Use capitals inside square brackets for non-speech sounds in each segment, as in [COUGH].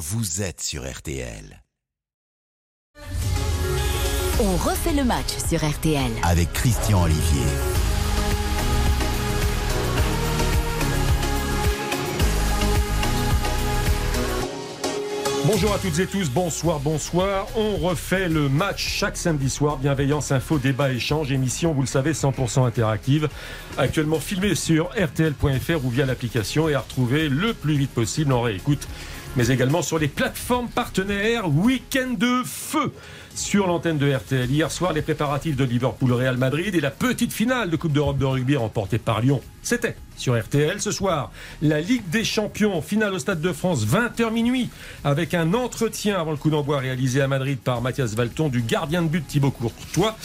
vous êtes sur RTL. On refait le match sur RTL. Avec Christian Olivier. Bonjour à toutes et tous, bonsoir, bonsoir. On refait le match chaque samedi soir. Bienveillance, info, débat, échange, émission, vous le savez, 100% interactive. Actuellement filmée sur rtl.fr ou via l'application et à retrouver le plus vite possible en réécoute. Mais également sur les plateformes partenaires. Week-end de feu sur l'antenne de RTL. Hier soir, les préparatifs de Liverpool-Real Madrid et la petite finale de Coupe d'Europe de rugby remportée par Lyon. C'était sur RTL ce soir. La Ligue des Champions, finale au Stade de France, 20h minuit, avec un entretien avant le coup d'envoi réalisé à Madrid par Mathias Valton du gardien de but Thibaut Courtois.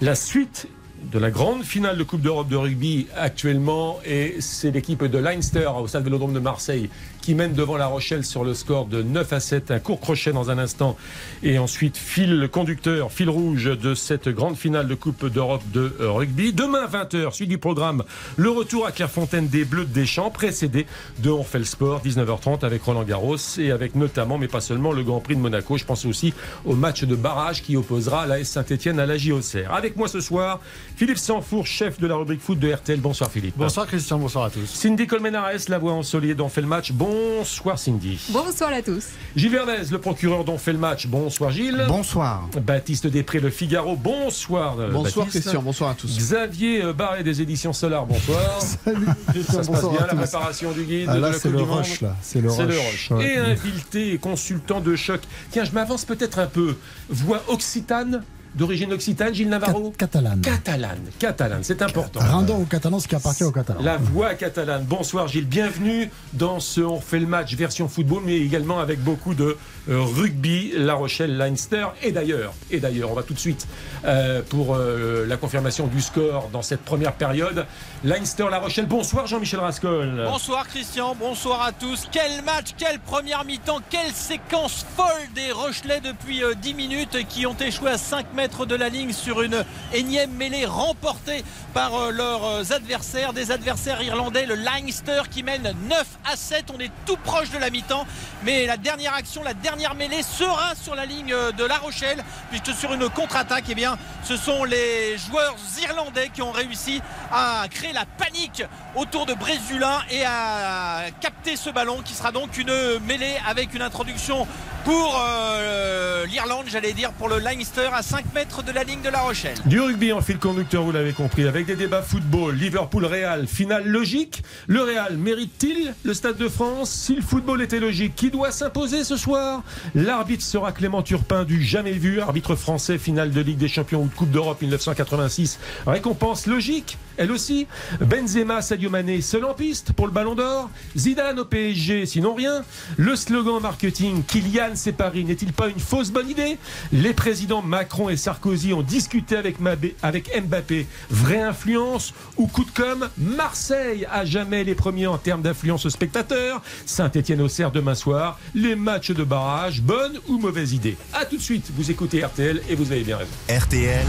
La suite de la grande finale de Coupe d'Europe de rugby actuellement et c'est l'équipe de Leinster au Stade Vélodrome de Marseille qui mène devant La Rochelle sur le score de 9 à 7. Un court crochet dans un instant. Et ensuite, fil conducteur, fil rouge de cette grande finale de Coupe d'Europe de rugby. Demain, 20h, suite du programme, le retour à Clairefontaine des Bleus de Deschamps, précédé de On fait le sport, 19h30 avec Roland Garros et avec notamment, mais pas seulement, le Grand Prix de Monaco. Je pense aussi au match de barrage qui opposera la Saint-Etienne à la JOCR. Avec moi ce soir, Philippe Sanfour, chef de la rubrique foot de RTL. Bonsoir Philippe. Bonsoir Christian, bonsoir à tous. Cindy Colmenares, la voix en solide, on fait le match. Bonsoir Cindy. Bonsoir à tous. Gilles Verdez, le procureur dont fait le match. Bonsoir Gilles. Bonsoir. Baptiste Després, le Figaro. Bonsoir. euh, Bonsoir Baptiste. Christian, bonsoir à tous. Xavier euh, Barret des éditions Solar. Bonsoir. [LAUGHS] Salut Ça se passe bien la préparation du guide Ah, de là, la c'est Coupe le du Monde. C'est le C'est le rush. Et invité et consultant de choc. Tiens, je m'avance peut-être un peu. Voix occitane, d'origine occitane, Gilles Navarro Cat- Catalane. Catalane, catalane, c'est important. Rendons aux Catalans ce qui appartient aux Catalans. La voix catalane. Bonsoir Gilles, bienvenue dans ce On fait le match version football, mais également avec beaucoup de euh, rugby, La Rochelle, Leinster. Et d'ailleurs, et d'ailleurs, on va tout de suite euh, pour euh, la confirmation du score dans cette première période. Leinster, La Rochelle. Bonsoir Jean-Michel Rascol. Bonsoir Christian, bonsoir à tous. Quel match, quelle première mi-temps, quelle séquence folle des Rochelais depuis euh, 10 minutes qui ont échoué à 5 mètres de la ligne sur une énième mêlée remportée par euh, leurs euh, adversaires, des adversaires irlandais, le Leinster qui mène 9 à 7. On est tout proche de la mi-temps, mais la dernière action, la dernière mêlée sera sur la ligne euh, de La Rochelle, puisque sur une contre-attaque, eh bien, ce sont les joueurs irlandais qui ont réussi à créer la panique autour de Brésulin et à capter ce ballon qui sera donc une mêlée avec une introduction pour euh, l'Irlande, j'allais dire pour le Leinster à 5 mètres de la ligne de La Rochelle. Du rugby en fil conducteur, vous l'avez compris, avec des débats football, Liverpool-Real, finale logique. Le Real mérite-t-il le Stade de France Si le football était logique, qui doit s'imposer ce soir? L'arbitre sera Clément Turpin du jamais vu, arbitre français, finale de Ligue des Champions ou de Coupe d'Europe 1986. Récompense logique, elle aussi. Benzema, Sadio Mané, seul en piste pour le Ballon d'Or. Zidane au PSG, sinon rien. Le slogan marketing Kylian c'est Paris n'est-il pas une fausse bonne idée? Les présidents Macron et Sarkozy ont discuté avec, Mbappé. Vraie influence ou coup de com' Marseille à jamais les premiers en termes d'influence aux spectateurs. Saint-Etienne Auxerre demain soir. Les matchs de barrage, bonne ou mauvaise idée A tout de suite, vous écoutez RTL et vous avez bien raison. RTL,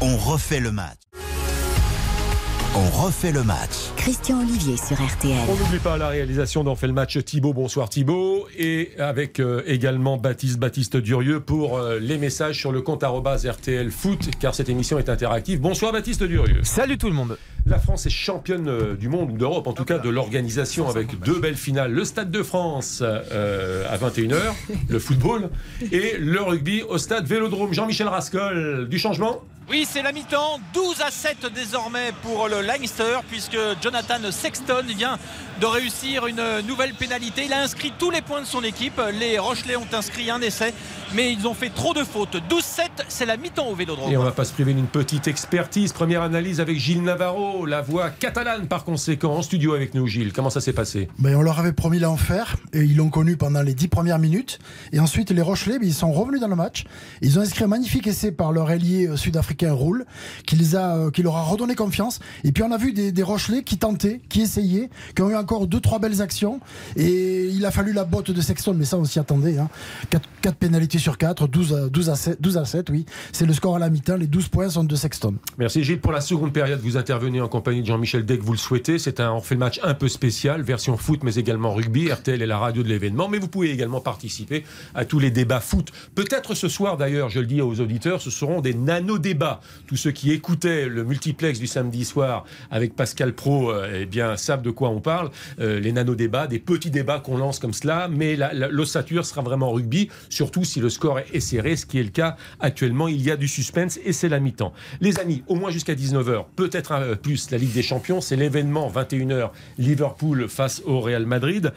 on refait le match. On refait le match. Christian Olivier sur RTL. On n'oublie pas la réalisation d'en fait le match Thibaut. Bonsoir Thibaut. Et avec euh, également Baptiste Baptiste Durieux pour euh, les messages sur le compte RTL Foot, car cette émission est interactive. Bonsoir Baptiste Durieux. Salut tout le monde. La France est championne euh, du monde ou d'Europe, en tout cas de l'organisation avec deux belles finales. Le Stade de France euh, à 21h, le football, et le rugby au Stade Vélodrome. Jean-Michel Rascol, du changement? Oui, c'est la mi-temps, 12 à 7 désormais pour le Leinster, puisque Jonathan Sexton vient de réussir une nouvelle pénalité. Il a inscrit tous les points de son équipe. Les Rochelais ont inscrit un essai, mais ils ont fait trop de fautes. 12-7, c'est la mi-temps au Vélodrome. Et on va pas se priver d'une petite expertise. Première analyse avec Gilles Navarro, la voix catalane par conséquent, en studio avec nous. Gilles, comment ça s'est passé? Ben, on leur avait promis l'enfer et ils l'ont connu pendant les dix premières minutes. Et ensuite, les Rochelais, ben, ils sont revenus dans le match. Ils ont inscrit un magnifique essai par leur ailier euh, sud-africain roule, qui, les a, euh, qui leur a redonné confiance. Et puis on a vu des, des Rochelais qui tentaient, qui essayaient, qui ont eu encore deux, trois belles actions. Et il a fallu la botte de Sexton, mais ça on s'y attendait. Hein. 4, 4 pénalités sur 4, 12 à, 12 à 7, 12 à 7 oui. C'est le score à la mi-temps, les 12 points sont de Sexton. Merci Gilles. Pour la seconde période, vous intervenez en compagnie de Jean-Michel Deck, vous le souhaitez. C'est un, on fait le match un peu spécial, version foot, mais également rugby. RTL est la radio de l'événement. Mais vous pouvez également participer à tous les débats foot. Peut-être ce soir d'ailleurs, je le dis aux auditeurs, ce seront des nano-débats. Tous ceux qui écoutaient le multiplex du samedi soir avec Pascal Pro, euh, eh bien, savent de quoi on parle. Euh, les nano-débats, des petits débats qu'on lance comme cela. Mais l'ossature sera vraiment rugby, surtout si le score est serré, ce qui est le cas actuellement. Il y a du suspense et c'est la mi-temps. Les amis, au moins jusqu'à 19h, peut-être peu plus la Ligue des Champions, c'est l'événement 21h Liverpool face au Real Madrid.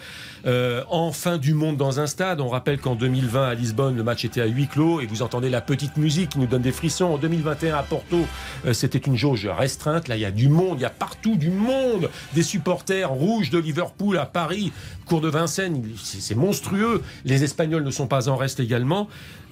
Euh, en fin du monde dans un stade, on rappelle qu'en 2020 à Lisbonne, le match était à huis clos et vous entendez la petite musique qui nous donne des frissons. En 2021 à Porto, euh, c'était une jauge restreinte. Là, il y a du monde, il y a partout du monde, des supporters rouges de Liverpool à Paris, cours de Vincennes, c'est monstrueux. Les Espagnols ne sont pas en reste également.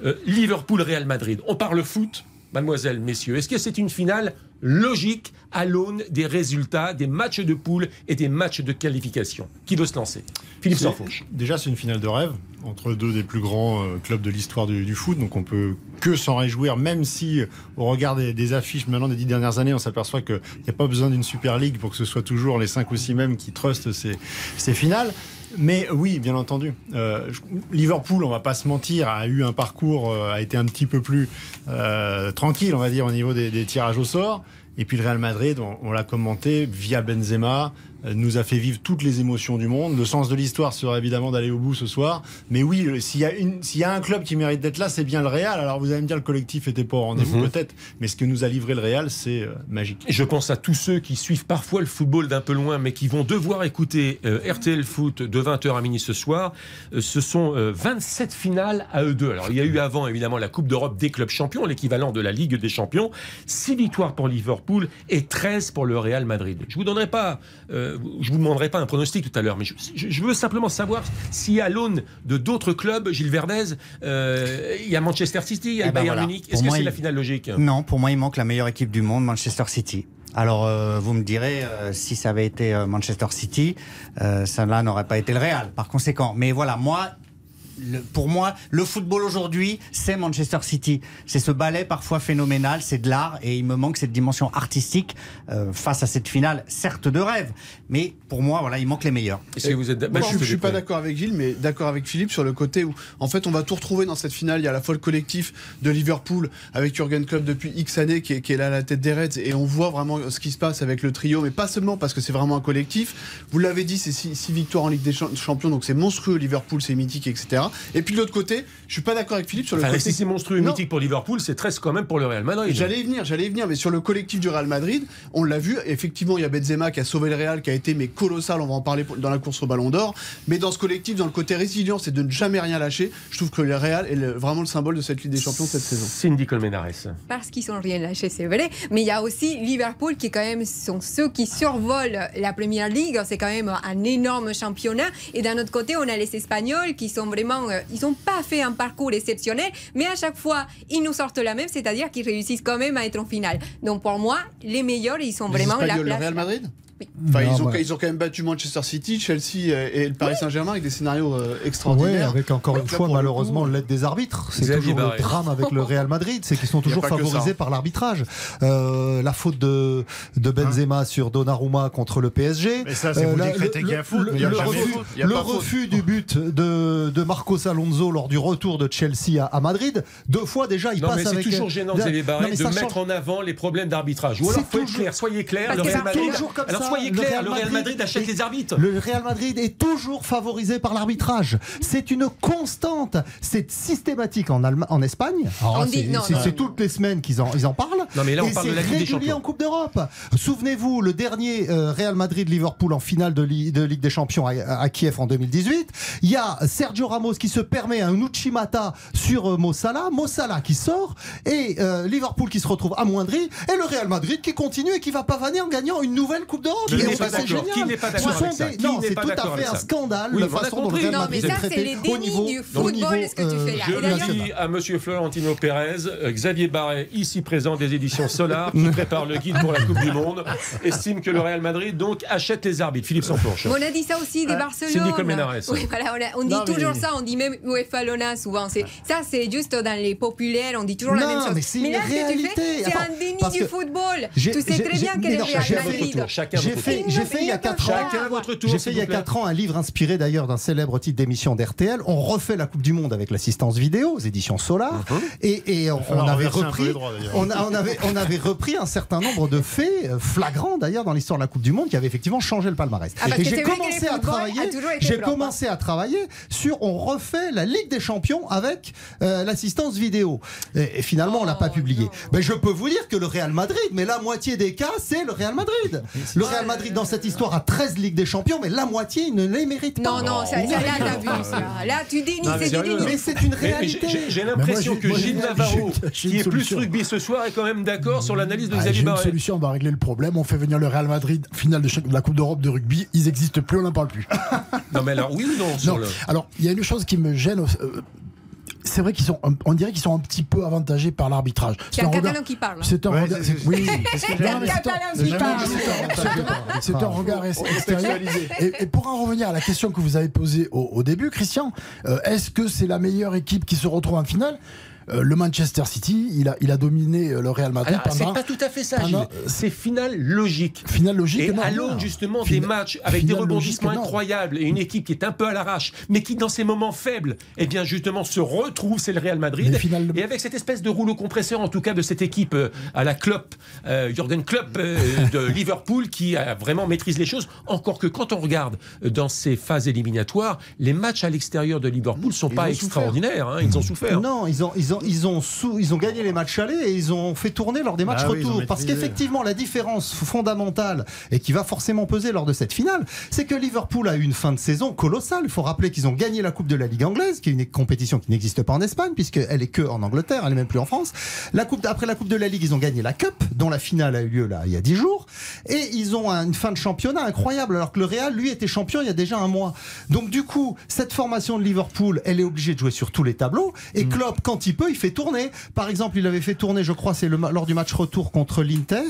Euh, Liverpool-Real Madrid. On parle foot, mademoiselle, messieurs. Est-ce que c'est une finale logique à l'aune des résultats des matchs de poule et des matchs de qualification? Qui veut se lancer? Philippe Sanfauche. Déjà, c'est une finale de rêve entre deux des plus grands euh, clubs de l'histoire du, du foot, donc on peut que s'en réjouir, même si, euh, au regard des, des affiches maintenant des dix dernières années, on s'aperçoit qu'il n'y a pas besoin d'une Super League pour que ce soit toujours les cinq ou six mêmes qui trustent ces, ces finales. Mais oui, bien entendu. Euh, Liverpool, on va pas se mentir, a eu un parcours, euh, a été un petit peu plus euh, tranquille, on va dire, au niveau des, tirages au sort. Et puis le Real Madrid, on, on l'a commenté, via Benzema, nous a fait vivre toutes les émotions du monde. Le sens de l'histoire serait évidemment d'aller au bout ce soir. Mais oui, le- s'il y, a y un club qui mérite d'être là, c'est bien le Real. Alors vous allez me dire, le collectif était pas au rendez-vous Mhm. peut-être. Mais ce que nous a livré le Real, c'est euh, magique. Je pense à tous ceux qui suivent parfois le football d'un peu loin, mais qui vont devoir écouter euh, RTL Foot de 20h à minuit ce soir. Euh, ce sont euh, 27 finales à eux deux. Alors, il y a eu avant, évidemment, la Coupe d'Europe des clubs champions, l'équivalent de la Ligue des champions. 6 victoires pour Liverpool et 13 pour le Real Madrid. Je vous donnerai pas, euh, je vous demanderai pas un pronostic tout à l'heure, mais je, veux simplement savoir si à l'aune de d'autres clubs, Gilles Verdez, euh, il y a Manchester City, il y a Eh ben Bayern voilà. Munich. Est-ce que c'est il- la finale logique? Non, pour moi, il manque la meilleure équipe du monde, Manchester City. Alors, euh, vous me direz, euh, si ça avait été euh, Manchester City, euh, ça là n'aurait pas été le Real, par conséquent. Mais voilà, moi, le- pour moi, le football aujourd'hui, c'est Manchester City. C'est ce ballet parfois phénoménal, c'est de l'art, et il me manque cette dimension artistique euh, face à cette finale, certes de rêve, mais pour moi, voilà, il manque les meilleurs. Vous êtes je, je suis pas d'accord avec Gilles, mais d'accord avec Philippe sur le côté où, en fait, on va tout retrouver dans cette finale. Il y a à la fois le collectif de Liverpool avec Jurgen Klopp depuis X années qui est, qui est là à la tête des Reds et on voit vraiment ce qui se passe avec le trio, mais pas seulement parce que c'est vraiment un collectif. Vous l'avez dit, c'est six, six victoires en Ligue des Champ- Champions, donc c'est monstrueux. Liverpool, c'est mythique, etc. Et puis de l'autre côté, je suis pas d'accord avec Philippe sur le Enfin, côté. si c'est monstrueux Non. mythique pour Liverpool, c'est 13 quand même pour le Real Madrid. J'allais y venir, j'allais y venir, mais sur le collectif du Real Madrid, on l'a vu, effectivement, il y a Benzema qui a sauvé le Real, qui a été mais colossal, on va en parler dans la course au Ballon d'Or, mais dans ce collectif, dans le côté résilience et de ne jamais rien lâcher, je trouve que le Real est le- vraiment le symbole de cette Ligue des Champions cette saison. Cindy Colmenares. parce qu'ils sont rien lâchés, c'est vrai. Mais il y a aussi Liverpool qui, quand même, sont ceux qui survolent la première ligue. C'est quand même un énorme championnat. Et d'un autre côté, on a les Espagnols qui sont vraiment. Euh, ils n'ont pas fait un parcours exceptionnel, mais à chaque fois, ils nous sortent la même, c'est-à-dire qu'ils réussissent quand même à être en finale. Donc pour moi, les meilleurs, ils sont Les vraiment la Espagnols, le place. Real Madrid? Enfin, Non, ils, ont, bah- ils ont quand même battu Manchester City, Chelsea euh, et le Paris Saint-Germain avec des scénarios euh, Oui, extraordinaires. avec encore une fois malheureusement l'aide des arbitres. C'est toujours Barré. le drame avec le Real Madrid, c'est qu'ils sont toujours favorisés par l'arbitrage. Euh, la faute de, de Benzema sur Donnarumma contre le PSG. Mais ça, c'est vous la- le critiquez à foot, le, mais il y a le jamais refus, faute. Il y a le refus du but de, de Marcos Alonso lors du retour de Chelsea à, à Madrid. Deux fois déjà, il Non, passe mais c'est avec toujours gênant, Non, Xavier Barré, mais de mettre change- en avant les problèmes d'arbitrage. Ou alors, C'est faut être toujours- clair, soyez clair. Le Real c'est Madrid, toujours comme alors ça. Soyez Le Real le Real Madrid Madrid achète est- les arbitres. Le Real Madrid est toujours favorisé par l'arbitrage. C'est une constante. C'est systématique en, Allem- en Espagne. Alors, On c'est- toutes les semaines qu'ils en, ils en parlent. Non, mais là, on Et parle de c'est la Ligue des Champions. en Coupe d'Europe. Souvenez-vous, le dernier euh, Real Madrid-Liverpool en finale de, Li- de Ligue des Champions à, à Kiev en 2018. Il y a Sergio Ramos qui se permet un Uchimata sur euh, Mo Salah. Mo Salah qui sort et euh, Liverpool qui se retrouve amoindri et le Real Madrid qui continue et qui va pavaner en gagnant une nouvelle Coupe d'Europe. Qui n'est pas c'est d'accord. Qui n'est pas Ce d'accord Non, c'est tout à fait un scandale Oui, la façon dont le compris. Real Non, Madrid mais est ça, c'est traité les au dénis niveau du football, ce que tu fais là. Je le dis à Monsieur Florentino Pérez, euh, Xavier Barret, ici présent des éditions Solar, qui [LAUGHS] prépare le guide pour la Coupe du Monde, estime que le Real Madrid donc achète les arbitres. Philippe Sanfourche. Mais on a dit ça aussi des Barcelone. Cindy Colmenares. Oui, voilà, on, a- on dit Non, mais- toujours ça, on dit même UEFA Lona souvent. C'est, ça, c'est juste dans les populaires, on dit toujours la même chose. mais c'est une là, ce que tu réalité. fais, c'est un déni du que football. Tu sais très bien j'ai- quel est non, le Real Madrid. chacun J'ai fait, j'ai fait il y a 4 ans. Chacun votre tour. J'ai fait il y a vous plaît. 4 ans un livre inspiré d'ailleurs d'un célèbre titre d'émission d'RTL. On refait la Coupe du Monde avec l'assistance vidéo aux éditions Solar. Mhm. Et, et on, avait repris, droits, on, a- on avait, on avait repris un certain nombre de faits euh, flagrants d'ailleurs dans l'histoire de la Coupe du Monde qui avaient effectivement changé le palmarès. Ah, et j'ai commencé à travailler. J'ai hein. commencé à travailler sur on refait la Ligue des Champions avec euh, l'assistance vidéo. Et, et finalement on l'a pas Oh, publié. non. Ben, je peux vous dire que le Real Madrid, mais la moitié des cas c'est le Real Madrid. Le Real Madrid dans cette histoire a 13 Ligues des Champions, mais la moitié ne les mérite pas. Non, non, ça, ça, là, t'abuses. Là, Là, tu dénies, c'est du déni. Mais c'est une réalité. j'ai- l'impression que Gilles Navarro, qui est plus rugby ce soir, est quand même d'accord sur l'analyse de Ah, Xavier J'ai une Barret. solution, on va régler le problème. On fait venir le Real Madrid, finale de, la Coupe d'Europe de rugby. Ils n'existent plus, on n'en parle plus. Non, mais alors, oui ou non sur Non. le- Alors, il y a une chose qui me gêne. euh, c'est vrai qu'ils sont, on dirait qu'ils sont un petit peu avantagés par l'arbitrage. C'est un catalan qui parle. C'est un Ouais, regard. c'est- c'est- Oui. C'est Non, un mais c'est un- catalan c'est qui un- parle. c'est un- C'est un regard ex- extérieur. Et, et pour en revenir à la question que vous avez posée au, au début, Christian, euh, est-ce que c'est la meilleure équipe qui se retrouve en finale? Euh, Le Manchester City, il a, il a dominé euh, le Real Madrid Alors, c'est pendant pas tout à fait ça, pendant- Gilles. C'est finale logique. finale logique. Et non, à l'aune justement Fina- des matchs avec des rebondissements incroyables et une équipe qui est un peu à l'arrache, mais qui dans ces moments faibles, eh bien justement se retrouve, c'est le Real Madrid. Et avec cette espèce de rouleau compresseur en tout cas de cette équipe euh, à la Klopp, euh, Jürgen Klopp euh, de [LAUGHS] Liverpool qui a vraiment maîtrise les choses. Encore que quand on regarde euh, dans ces phases éliminatoires, les matchs à l'extérieur de Liverpool sont pas extraordinaires. hein, ils ont souffert. Non, ils ont, ils, ont, ils, ont sous- ils ont gagné les matchs allés et ils ont fait tourner lors des matchs Ah oui, ils ont retour. Parce qu'effectivement, la différence fondamentale et qui va forcément peser lors de cette finale, c'est que Liverpool a eu une fin de saison colossale. Il faut rappeler qu'ils ont gagné la Coupe de la Ligue anglaise, qui est une compétition qui n'existe pas en Espagne, puisqu'elle est que en Angleterre, elle n'est même plus en France. La coupe, après la Coupe de la Ligue, ils ont gagné la Cup, dont la finale a eu lieu là il y a 10 jours. Et ils ont une fin de championnat incroyable, alors que le Real, lui, était champion il y a déjà un mois. Donc du coup, cette formation de Liverpool, elle est obligée de jouer sur tous les tableaux. Et Klopp, quand il il fait tourner. Par exemple, il avait fait tourner, je crois, c'est lors du match retour contre l'Inter.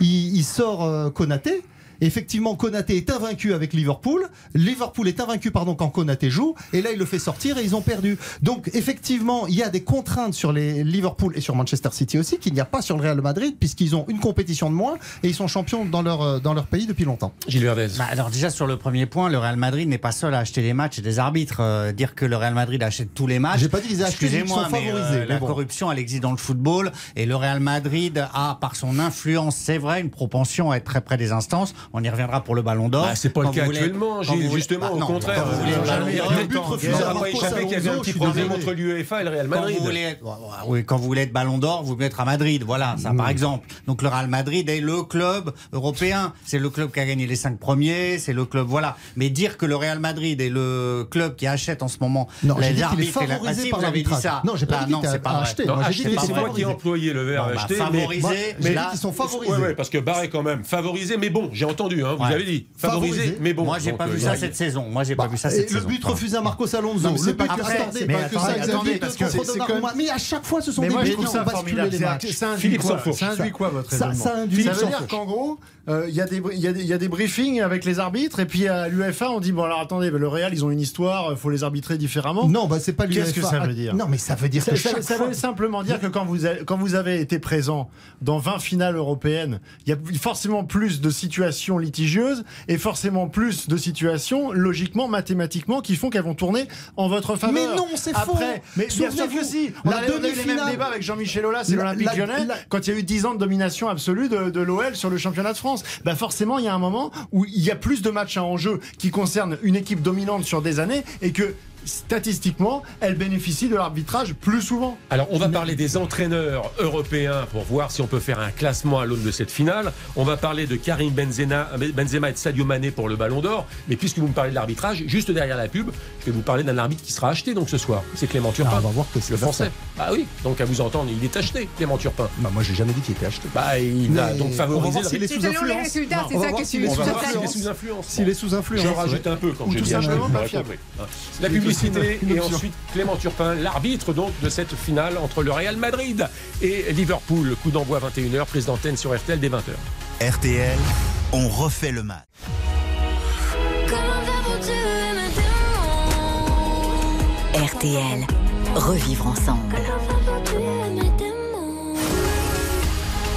Il, il sort euh, Konaté. Effectivement, Konaté est invaincu avec Liverpool. Liverpool est invaincu pardon quand Konaté joue. Et là, il le fait sortir et ils ont perdu. Donc, effectivement, il y a des contraintes sur les Liverpool et sur Manchester City aussi qu'il n'y a pas sur le Real Madrid puisqu'ils ont une compétition de moins et ils sont champions dans leur euh, dans leur pays depuis longtemps. Gilles Verdez. Bah, alors déjà sur le premier point, le Real Madrid n'est pas seul à acheter les matchs et des arbitres. Euh, dire que le Real Madrid achète tous les matchs. J'ai pas dit qu'ils achetaient, ils Excusez-moi, sont mais favorisés, euh, mais la bon. corruption, elle existe dans le football et le Real Madrid a, par son influence, c'est vrai, une propension à être très près des instances. On y reviendra pour le Ballon d'Or. Bah, c'est pas le cas voulez- actuellement, Gilles, justement, Bah, au non, contraire. quand vous voulez Euh, y qu'il avait un petit problème entre l'UEFA et le Real Quand Madrid. vous, voulez être, oui, quand vous voulez être ballon d'or, vous être à Madrid. Voilà, ça par exemple. Donc le Real Madrid est le club européen. C'est le club qui a gagné les cinq premiers. C'est le club, voilà. Mais dire que le Real Madrid est le club qui achète en ce moment Non, les qu'il arbitres et la- Ah, si, par vous avez dit ça. Non, j'ai pas Là, dit non, c'est pas vrai. acheté. Qu'il c'est moi qui ai employé le verbe bah, acheter. favorisé, Mais là, ils sont favorisés. Oui, parce que Barré quand même favorisé, mais bon, j'ai entendu, hein, vous Ouais. avez dit favorisé, Favorisé. mais bon. Moi, j'ai pas euh, vu ça cette saison. Moi, j'ai Bah, pas vu ça et cette le saison. but refusé à Marcos Alonso. C'est le pas but que ça, attendez, parce que Mais à chaque fois, ce sont des buts Philippe quoi. Ça induit quoi votre Ça- raisonnement ça induit- Ça veut dire qu'en gros, euh, il y, a des briefings avec les arbitres et puis à l'UEFA on dit bon alors attendez, le Real ils ont une histoire, il faut les arbitrer différemment. Non, bah c'est pas Qu'est-ce que ça veut dire? Non, mais ça veut dire que ça- veut simplement dire que quand vous, avez, quand vous avez été présent dans 20 finales européennes, il y a forcément plus de situations litigieuses et forcément plus de situations, logiquement, mathématiquement, qui font qu'elles vont tourner en votre faveur. Mais non, c'est faux. Mais bien sûr que si. On la a, eu les mêmes débats avec Jean-Michel Aulas et l'Olympique lyonnais quand il y a eu 10 ans de domination absolue de, de l'OL sur le championnat de France. Bah forcément, il y a un moment où il y a plus de matchs à enjeu qui concernent une équipe dominante sur des années et que statistiquement, elle bénéficie de l'arbitrage plus souvent. Alors, on va parler des entraîneurs européens pour voir si on peut faire un classement à l'aune de cette finale. On va parler de Karim Benzema, Benzema et de Sadio Mané pour le Ballon d'Or. Mais puisque vous me parlez de l'arbitrage, juste derrière la pub, je vais vous parler d'un arbitre qui sera acheté donc ce soir. C'est Clément Turpin. Ah, on va voir que c'est le français. ça. Ah oui, donc à vous entendre, il est acheté, Clément Turpin. Bah, moi, j'ai jamais dit qu'il était acheté. Bah, il a donc favorisé s'il est sous influence. c'est on va ça voir que s'il est sous influence. sous influence. S'il est sous influence. J'en rajoute un peu quand compris. Hein. La publicité Et ensuite Clément Turpin, l'arbitre donc de cette finale entre le Real Madrid et Liverpool. Coup d'envoi 21h, prise d'antenne sur RTL dès 20h. RTL, on refait le match. RTL. Revivre ensemble.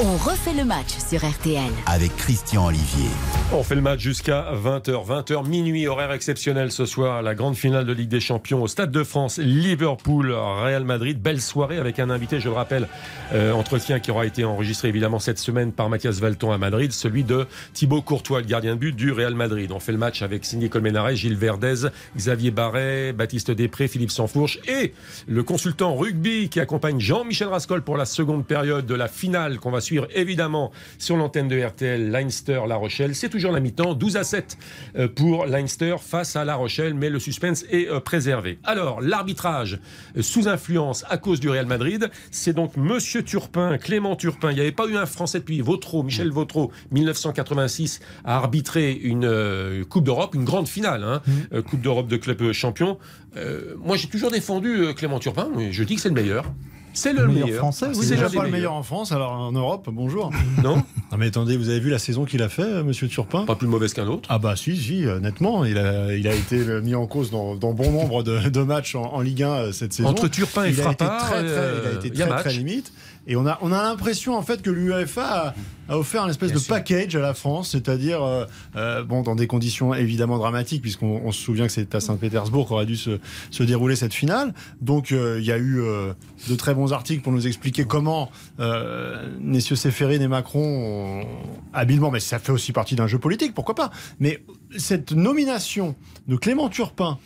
On refait le match sur RTL. Avec Christian Olivier. On fait le match jusqu'à 20h. 20h minuit, horaire exceptionnel ce soir. La grande finale de Ligue des Champions au Stade de France. Liverpool, Real Madrid. Belle soirée avec un invité, je le rappelle, euh, entretien qui aura été enregistré évidemment cette semaine par Mathias Valton à Madrid, celui de Thibaut Courtois, le gardien de but du Real Madrid. On fait le match avec Cindy Colmenares, Gilles Verdez, Xavier Barret, Baptiste Després, Philippe Sansfourche et le consultant rugby qui accompagne Jean-Michel Rascol pour la seconde période de la finale qu'on va suivre évidemment sur l'antenne de RTL, Leinster-La Rochelle. C'est toujours la mi-temps, 12 à 7 euh, pour Leinster face à La Rochelle, mais le suspense est euh, préservé. Alors, l'arbitrage euh, sous influence à cause du Real Madrid, c'est donc Monsieur Turpin, Clément Turpin. Il n'y avait pas eu un Français depuis Vautreau, Michel Vautreau, 1986, a arbitré une euh, Coupe d'Europe, une grande finale, hein, euh, Coupe d'Europe de club champion. Euh, moi, j'ai toujours défendu Clément Turpin, mais je dis que c'est le meilleur. C'est le, Le meilleur meilleur. français, oui. C'est déjà pas le meilleur en France, alors en Europe, bonjour. [LAUGHS] Non Non mais attendez, vous avez vu la saison qu'il a fait, euh, Monsieur Turpin? Pas plus mauvaise qu'un autre. Ah bah si, si, euh, nettement, il a, il a été euh, mis en cause dans, dans bon nombre de, de matchs en, en Ligue 1 euh, cette saison. Entre Turpin et il a été Frappard, très, très, il a euh, été il a très, match. très limite. Et on a, on a l'impression en fait que l'UEFA a, a offert un espèce Bien de sûr. package à la France, c'est-à-dire euh, euh, bon dans des conditions évidemment dramatiques puisqu'on on se souvient que c'est à Saint-Pétersbourg qu'aurait dû se, se dérouler cette finale. Donc euh, il y a eu euh, de très bons articles pour nous expliquer comment messieurs Séphérine et Macron ont habilement, mais ça fait aussi partie d'un jeu politique, pourquoi pas. Mais cette nomination de Clément Turpin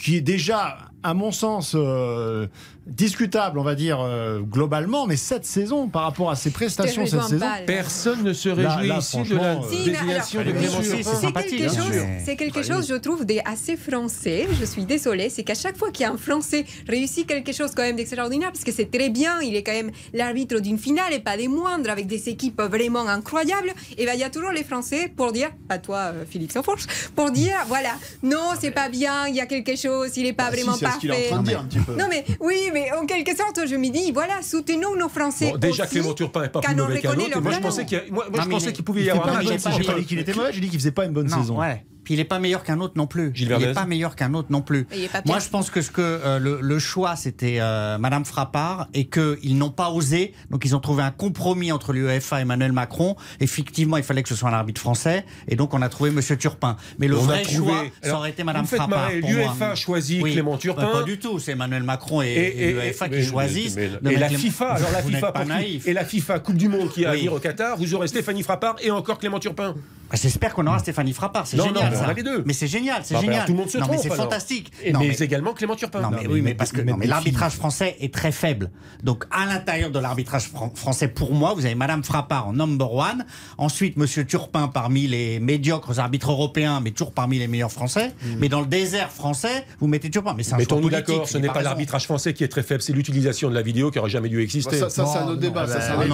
qui est déjà, à mon sens, euh, discutable, on va dire, euh, globalement, mais cette saison, par rapport à ses prestations cette saison, pas. Personne ne se réjouit là, ici de la euh, Si, mais désignation alors, de bien c'est quelque bien chose, quelque chose, je trouve, d'assez français. Je suis désolée, c'est qu'à chaque fois qu'il y a un Français réussit quelque chose quand même d'extraordinaire, parce que c'est très bien, il est quand même l'arbitre d'une finale et pas des moindres, avec des équipes vraiment incroyables. Et ben il y a toujours les Français pour dire, pas toi, euh, Philippe Sansfourche, pour dire, voilà, non, c'est pas bien, il y a quelque chose, il est pas Ah, si, vraiment c'est ce qu'il est en parfait. train de dire un petit peu. Non mais oui, mais en quelque sorte, je me dis, voilà, soutenons nos Français. Bon, déjà, aussi, Clément Turpin n'est pas plus mauvais qu'un autre. Moi, je pensais qu'il mais pouvait y avoir pas un match. J'ai pas dit qu'il était mauvais, j'ai dit qu'il faisait pas une bonne saison. ouais. Puis il n'est pas meilleur qu'un autre non plus. Gilles il n'est pas meilleur qu'un autre non plus. Moi, je pense que ce que euh, le, le choix, c'était euh, Madame Frappard et qu'ils n'ont pas osé. Donc, ils ont trouvé un compromis entre l'UEFA et Emmanuel Macron. Effectivement, il fallait que ce soit un arbitre français. Et donc, on a trouvé Monsieur Turpin. Mais le On vrai trouvé- choix, ça Alors, aurait été Madame Frappard. L'UEFA choisit Oui. Clément Turpin. Bah, pas du tout. C'est Emmanuel Macron et, Et, et l'UEFA mais- qui choisissent. mais- et la FIFA, alors la Vous FIFA pas naïf. et la FIFA Coupe du Monde qui a Oui. venir au Qatar, vous aurez Stéphanie Frappard et encore Clément Turpin. Bah, J'espère qu'on aura Stéphanie Frappard. C'est génial. non, ça. les deux. Mais c'est génial. C'est Bah, bah, génial. tout le monde se non, mais trompe, c'est fantastique. Et Non, mais, mais- également Clément Turpin. Non, mais, mais oui, mais mettre- parce que l'arbitrage français est très faible. Donc, à l'intérieur de l'arbitrage fran- français, pour moi, vous avez Madame Frappard en number one. Ensuite, Monsieur Turpin parmi les médiocres arbitres européens, mais toujours parmi les meilleurs français. Mais dans le désert français, vous mettez Turpin. Mais c'est un Mettons-nous d'accord, ce n'est pas l'arbitrage français qui est très faible, c'est l'utilisation de la vidéo qui aurait jamais dû Bah, exister. ça, ça, c'est un autre débat. c'est bah, le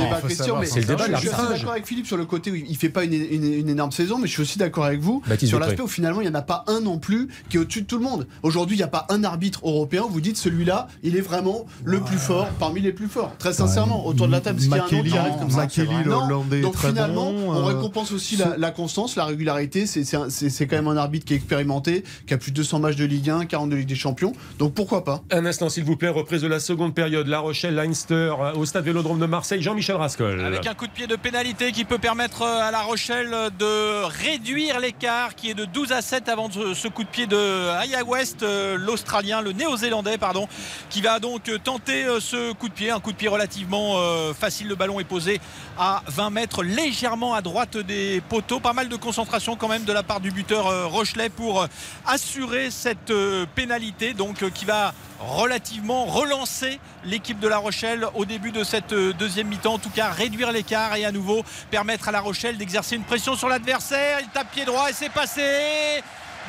débat de je, je suis d'accord avec Philippe sur le côté où il fait pas une, une énorme saison, mais je suis aussi d'accord avec vous Baptiste sur l'aspect où finalement il n'y en a pas un non plus qui est au-dessus de tout le monde. Aujourd'hui, il n'y a pas un arbitre européen où vous dites celui-là, il est vraiment le plus fort parmi les plus forts. Très sincèrement, autour de la table, est-ce qu'il y a un nom qui arrive comme ça Makeli, le Non. Hollandais, Donc finalement, bon, on euh, récompense aussi la, la constance, la régularité. C'est- quand même un arbitre qui est expérimenté, qui a plus de 200 matchs de Ligue 1, 40 de Ligue des Champions. Donc pourquoi pas? Un instant, s'il vous plaît, reprise de la seconde période. La Rochelle, Leinster, au stade Vélodrome de Marseille, Jean-Michel Rascol. Avec un coup de pied de pénalité qui peut permettre euh, à La Rochelle de réduire l'écart qui est de 12 à 7 avant ce coup de pied de Aya West, euh, l'Australien, le Néo-Zélandais, pardon, qui va donc tenter euh, ce coup de pied. Un coup de pied relativement euh, facile. Le ballon est posé à 20 mètres, légèrement à droite des poteaux. Pas mal de concentration quand même de la part du buteur Rochelet pour assurer cette pénalité, donc qui va relativement relancer l'équipe de La Rochelle au début de cette deuxième mi-temps. En tout cas, réduire l'écart et à nouveau permettre à La Rochelle d'exercer une pression sur l'adversaire. Il tape pied droit et c'est passé.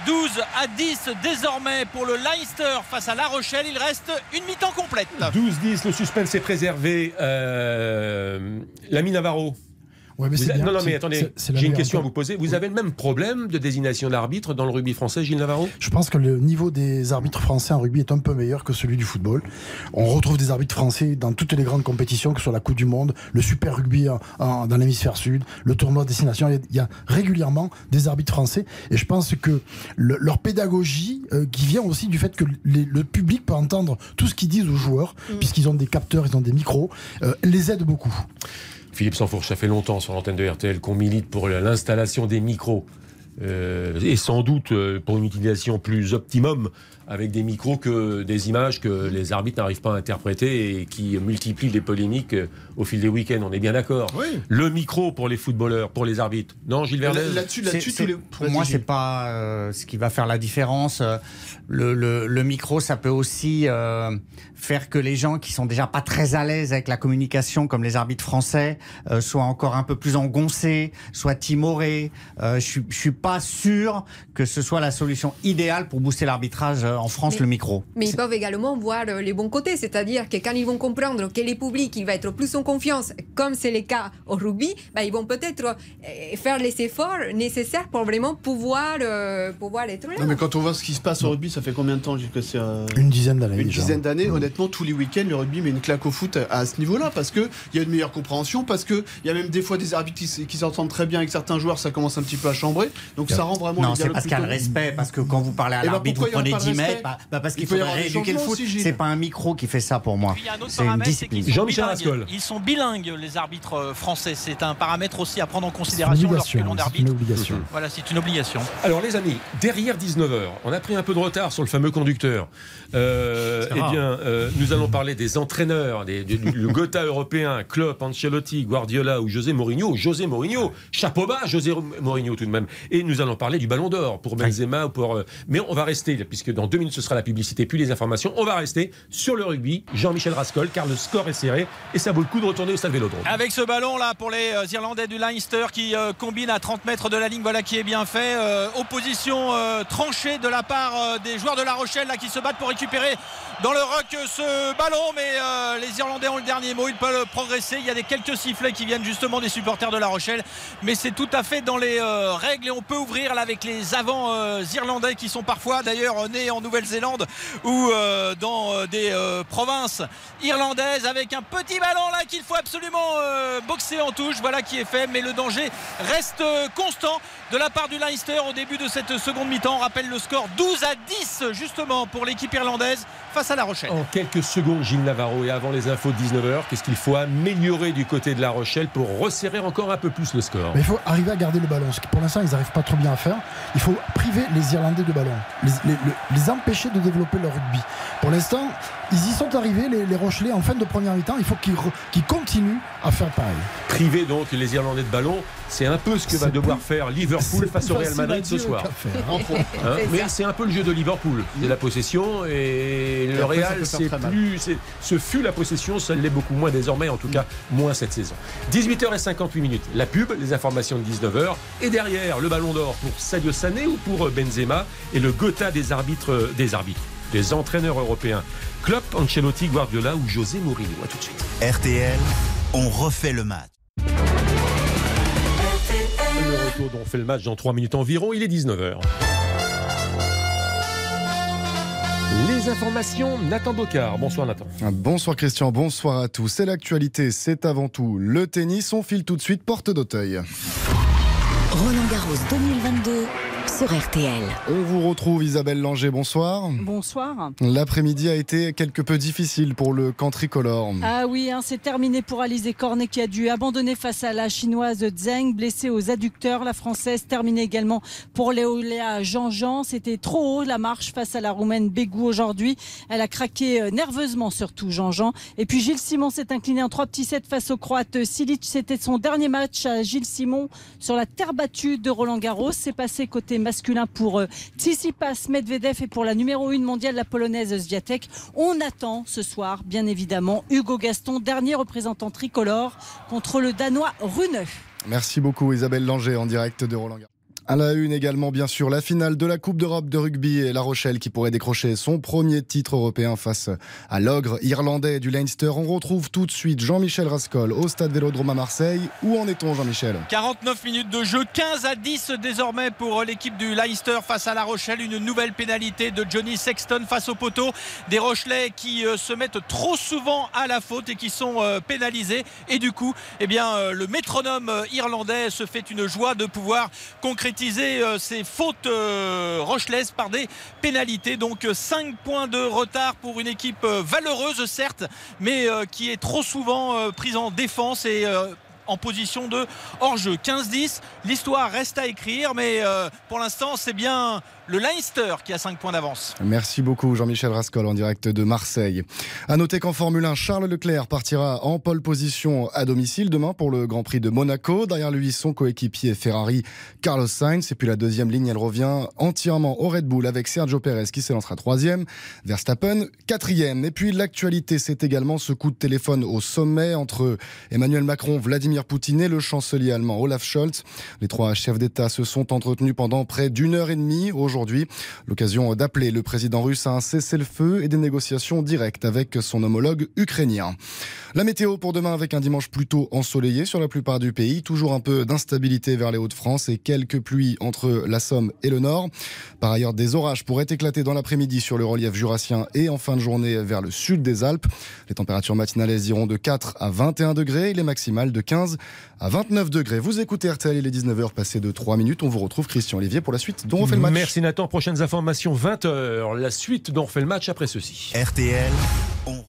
12 à 10 désormais pour le Leinster face à La Rochelle. Il reste une mi-temps complète. 12-10, le suspense est préservé. Euh, L'ami Navarro, non, non, mais attendez, j'ai une question à vous poser. Vous avez le même problème de désignation d'arbitre dans le rugby français, Gilles Navarro? Je pense que le niveau des arbitres français en rugby est un peu meilleur que celui du football. On retrouve des arbitres français dans toutes les grandes compétitions, que ce soit la Coupe du Monde, le Super Rugby dans l'hémisphère sud, le tournoi Destination. Il y a régulièrement des arbitres français. Et je pense que leur pédagogie, euh, qui vient aussi du fait que le public peut entendre tout ce qu'ils disent aux joueurs, mm. puisqu'ils ont des capteurs, ils ont des micros, euh, les aide beaucoup. Philippe Sanfourche, ça fait longtemps sur l'antenne de RTL qu'on milite pour l'installation des micros. Euh, et sans doute euh, pour une utilisation plus optimum avec des micros que des images que les arbitres n'arrivent pas à interpréter et qui multiplient les polémiques euh, au fil des week-ends. On est bien d'accord. Le micro pour les footballeurs, pour les arbitres. Non, Gilles Vernet Là-dessus, là pour moi, c'est pas euh, ce qui va faire la différence. Euh, le, le, micro, ça peut aussi faire que les gens qui sont déjà pas très à l'aise avec la communication, comme les arbitres français, soient encore un peu plus engoncés, soient timorés. je suis pas sûr que ce soit la solution idéale pour booster l'arbitrage en France le micro. Mais ils peuvent également voir euh, les bons côtés, c'est-à-dire que quand ils vont comprendre que les publics, il va être plus en confiance, comme c'est le cas au rugby, bah, ils vont peut-être euh, faire les efforts nécessaires pour vraiment pouvoir, euh, pouvoir être là. Non, mais quand on voit ce qui se passe au rugby, ça fait combien de temps que c'est Une dizaine d'années. Une dizaine d'années. Honnêtement, tous les week-ends, le rugby met une claque au foot à, ce niveau-là parce qu'il y a une meilleure compréhension, parce qu'il y a même des fois des arbitres qui, s'entendent très bien avec certains joueurs, ça commence un petit peu à chambrer. Donc ça rend vraiment. Non, c'est parce qu'il y a le respect, parce que quand vous parlez à ben, l'arbitre, vous prenez 10 mètres. Bah, bah, parce qu'il faudrait rééduquer le foot. C'est pas un micro qui fait ça pour moi. C'est une discipline. Jean-Michel Rascol. Ils sont bilingues, les arbitres euh, français. C'est un paramètre aussi à prendre en considération lorsque l'on arbitre. obligation. Voilà, c'est une obligation. Alors, les amis, derrière 19h, on a pris un peu de retard sur le fameux conducteur. Euh, eh bien, euh, nous allons parler des entraîneurs, des, du, Gotha européen, Klopp, Ancelotti, Guardiola ou José Mourinho. José Mourinho, chapeau bas, José Mourinho tout de même. Et nous allons parler du Ballon d'Or pour Benzema ou pour. mais on va rester, puisque dans deux minutes ce sera la publicité puis les informations. On va rester sur le rugby. Jean-Michel Rascol, car le score est serré et ça vaut le coup de retourner au stade Vélodrome. Avec ce ballon là pour les euh, Irlandais du Leinster qui euh, combine à 30 mètres de la ligne, voilà qui est bien fait. Euh, opposition tranchée de la part des joueurs de La Rochelle là qui se battent pour récupérer dans le rock ce ballon, mais les Irlandais ont le dernier mot. Ils peuvent progresser. Il y a des quelques sifflets qui viennent justement des supporters de La Rochelle, mais c'est tout à fait dans les règles et on peut ouvrir là avec les avants irlandais qui sont parfois d'ailleurs nés en Nouvelle-Zélande ou euh, dans euh, des euh, provinces irlandaises avec un petit ballon là qu'il faut absolument boxer en touche. Voilà qui est fait, mais le danger reste constant de la part du Leinster au début de cette seconde mi-temps. On rappelle le score 12 à 10 justement pour l'équipe irlandaise face à La Rochelle. En quelques secondes, Gilles Navarro, et avant les infos de 19h, qu'est-ce qu'il faut améliorer du côté de La Rochelle pour resserrer encore un peu plus le score? Il faut arriver à garder le ballon, ce que pour l'instant ils n'arrivent pas trop bien à faire. Il faut priver les Irlandais de ballon, les empêcher de développer leur rugby. Pour l'instant, ils y sont arrivés, les, les Rochelais, en fin de première mi-temps. Il faut qu'ils continuent à faire pareil. Priver donc les Irlandais de ballon, c'est un peu ce que va devoir faire Liverpool face au Real Madrid ce soir. Hein, [LAUGHS] mais c'est un peu le jeu de Liverpool. C'est la possession et, le Real, c'est plus, ce fut la possession, ça l'est beaucoup moins désormais, en tout cas moins cette saison. 18h58 minutes. La pub, les informations de 19h et derrière le Ballon d'Or pour Sadio Sané ou pour Benzema et le Gotha des arbitres, des arbitres des entraîneurs européens. Klopp, Ancelotti, Guardiola ou José Mourinho. A tout de suite. RTL, on refait le match. Le retour dont on fait le match dans 3 minutes environ, il est 19h. Les informations, Nathan Bocard. Bonsoir Nathan. Bonsoir Christian, bonsoir à tous. C'est l'actualité, c'est avant tout le tennis. On file tout de suite porte d'Auteuil. Roland Garros 2022 sur RTL. On vous retrouve Isabelle Langer, bonsoir. Bonsoir. L'après-midi a été quelque peu difficile pour le camp tricolore. Ah oui, hein, c'est terminé pour Alizé Cornet qui a dû abandonner face à la chinoise Zheng, blessée aux adducteurs. La française terminée également pour Léoléa Jean-Jean. C'était trop haut la marche face à la roumaine Bégou aujourd'hui. Elle a craqué euh, nerveusement surtout Jean-Jean. Et puis Gilles Simon s'est incliné en trois petits sets face au croate Silic. C'était son dernier match à Gilles Simon sur la terre battue de Roland Garros. C'est passé côté pour euh, Tsitsipas Medvedev et pour la numéro 1 mondiale, la polonaise Zviatek. On attend ce soir, bien évidemment, Hugo Gaston, dernier représentant tricolore contre le Danois Rune. Merci beaucoup Isabelle Langer en direct de Roland Garros. À la une également, bien sûr, la finale de la Coupe d'Europe de rugby et La Rochelle qui pourrait décrocher son premier titre européen face à l'ogre irlandais du Leinster. On retrouve tout de suite Jean-Michel Rascol au stade Vélodrome à Marseille. Où en est-on, Jean-Michel? 49 minutes de jeu, 15 à 10 désormais pour l'équipe du Leinster face à La Rochelle. Une nouvelle pénalité de Johnny Sexton face au poteau. Des Rochelais qui euh, se mettent trop souvent à la faute et qui sont euh, pénalisés. Et du coup, eh bien, euh, le métronome irlandais se fait une joie de pouvoir concrétiser ces fautes rochelaises par des pénalités. Donc 5 points de retard pour une équipe valeureuse certes, mais qui est trop souvent prise en défense et en position de hors-jeu. 15-10, l'histoire reste à écrire, mais pour l'instant c'est bien le Leinster qui a 5 points d'avance. Merci beaucoup Jean-Michel Rascol en direct de Marseille. À noter qu'en Formule 1, Charles Leclerc partira en pole position à domicile demain pour le Grand Prix de Monaco. Derrière lui, son coéquipier Ferrari, Carlos Sainz. Et puis la deuxième ligne, elle revient entièrement au Red Bull avec Sergio Perez qui s'élancera troisième, Verstappen quatrième. Et puis l'actualité, c'est également ce coup de téléphone au sommet entre Emmanuel Macron, Vladimir Poutine et le chancelier allemand Olaf Scholz. Les trois chefs d'État se sont entretenus pendant près d'une heure et demie. L'occasion d'appeler le président russe à un cessez-le-feu et des négociations directes avec son homologue ukrainien. La météo pour demain avec un dimanche plutôt ensoleillé sur la plupart du pays. Toujours un peu d'instabilité vers les Hauts-de-France et quelques pluies entre la Somme et le Nord. Par ailleurs, des orages pourraient éclater dans l'après-midi sur le relief jurassien et en fin de journée vers le sud des Alpes. Les températures matinales iront de 4 à 21 degrés et les maximales de 15 à 29 degrés. Vous écoutez RTL, il est 19h passé de 3 minutes. On vous retrouve Christian Olivier pour la suite dont le match. Merci Nathan. Prochaines informations 20h. La suite dont on fait le match après ceci. RTL, on...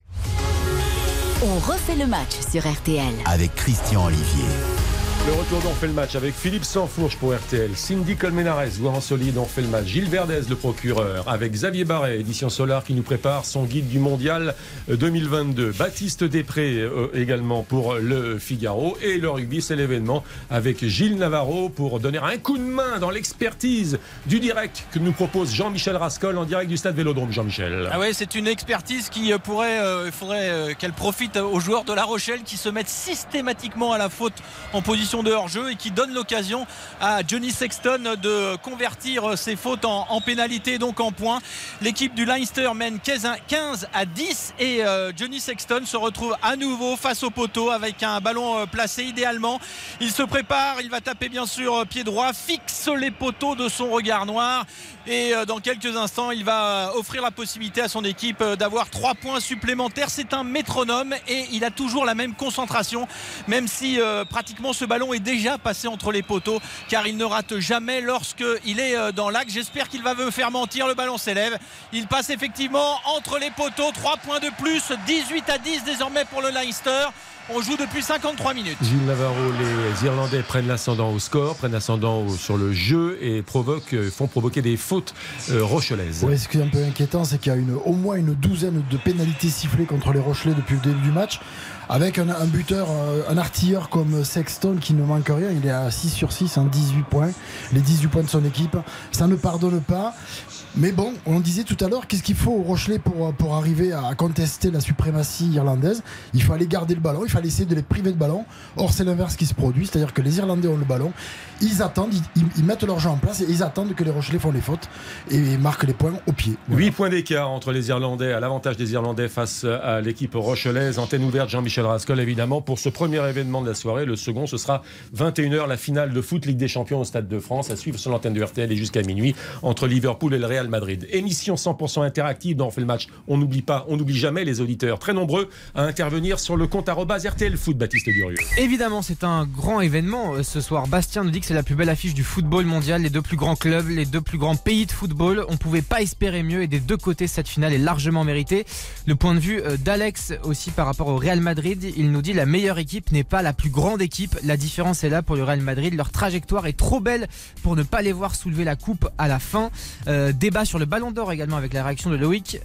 On refait le match sur RTL. avec Christian Olivier. Le retour d'On fait le match avec Philippe Sansfourche pour RTL, Cindy Colmenares, voix en solide, on fait le match, Gilles Verdez, le procureur, avec Xavier Barret, édition Solar, qui nous prépare son guide du mondial euh, 2022. Baptiste Després euh, également pour le Figaro. Et le rugby, c'est l'événement avec Gilles Navarro pour donner un coup de main dans l'expertise du direct que nous propose Jean-Michel Rascol en direct du stade Vélodrome. Jean-Michel. Ah ouais, c'est une expertise qui euh, pourrait, euh, faudrait euh, qu'elle profite aux joueurs de La Rochelle qui se mettent systématiquement à la faute en position de hors-jeu et qui donne l'occasion à Johnny Sexton de convertir ses fautes en, pénalité, donc en points. L'équipe du Leinster mène 15 à- 15 à 10 et euh, Johnny Sexton se retrouve à nouveau face au poteau avec un ballon euh, placé idéalement. Il se prépare, il va taper bien sûr euh, pied droit, fixe les poteaux de son regard noir et dans quelques instants il va offrir la possibilité à son équipe d'avoir trois points supplémentaires. C'est un métronome et il a toujours la même concentration même si pratiquement ce ballon est déjà passé entre les poteaux car il ne rate jamais lorsqu'il est euh, dans l'axe. J'espère qu'il va me faire mentir. Le ballon s'élève. Il passe effectivement entre les poteaux. Trois points de plus. 18 à 10 désormais pour le Leinster. On joue depuis 53 minutes. Gilles Navarro, les Irlandais prennent l'ascendant au score, prennent l'ascendant au- sur le jeu et provoquent, euh, font provoquer des fautes euh, rochelaises. Ouais, ce qui est un peu inquiétant, c'est qu'il y a une, au moins une douzaine de pénalités sifflées contre les Rochelais depuis le début du match. Avec un, un buteur, euh, un artilleur comme Sexton qui ne manque rien, il est à 6 sur 6, en 18 points, les 18 points de son équipe. Ça ne pardonne pas. Mais bon, on disait tout à l'heure, qu'est-ce qu'il faut aux Rochelais pour, pour arriver à contester la suprématie irlandaise? Il fallait garder le ballon, il fallait essayer de les priver de ballon. Or, c'est l'inverse qui se produit, c'est-à-dire que les Irlandais ont le ballon, ils attendent, ils, mettent leur jeu en place et ils attendent que les Rochelais font les fautes et marquent les points au pied. 8 points d'écart entre les Irlandais, à l'avantage des Irlandais face à l'équipe rochelaise. Antenne ouverte, Jean-Michel Rascol, évidemment, pour ce premier événement de la soirée. Le second, ce sera 21h, la finale de foot Ligue des Champions au Stade de France, à suivre sur l'antenne de RTL et jusqu'à minuit entre Liverpool et le Real Madrid. Émission 100% interactive dont on fait le match. On n'oublie pas, on n'oublie jamais les auditeurs, très nombreux à intervenir sur le compte base RTL Foot, Baptiste Durieux. Évidemment, c'est un grand événement euh, ce soir. Bastien nous dit que c'est la plus belle affiche du football mondial. Les deux plus grands clubs, les deux plus grands pays de football. On pouvait pas espérer mieux et des deux côtés, cette finale est largement méritée. Le point de vue euh, d'Alex aussi par rapport au Real Madrid, il nous dit la meilleure équipe n'est pas la plus grande équipe. La différence est là pour le Real Madrid. Leur trajectoire est trop belle pour ne pas les voir soulever la coupe à la fin. Euh, débat sur le Ballon d'Or également avec la réaction de Loïc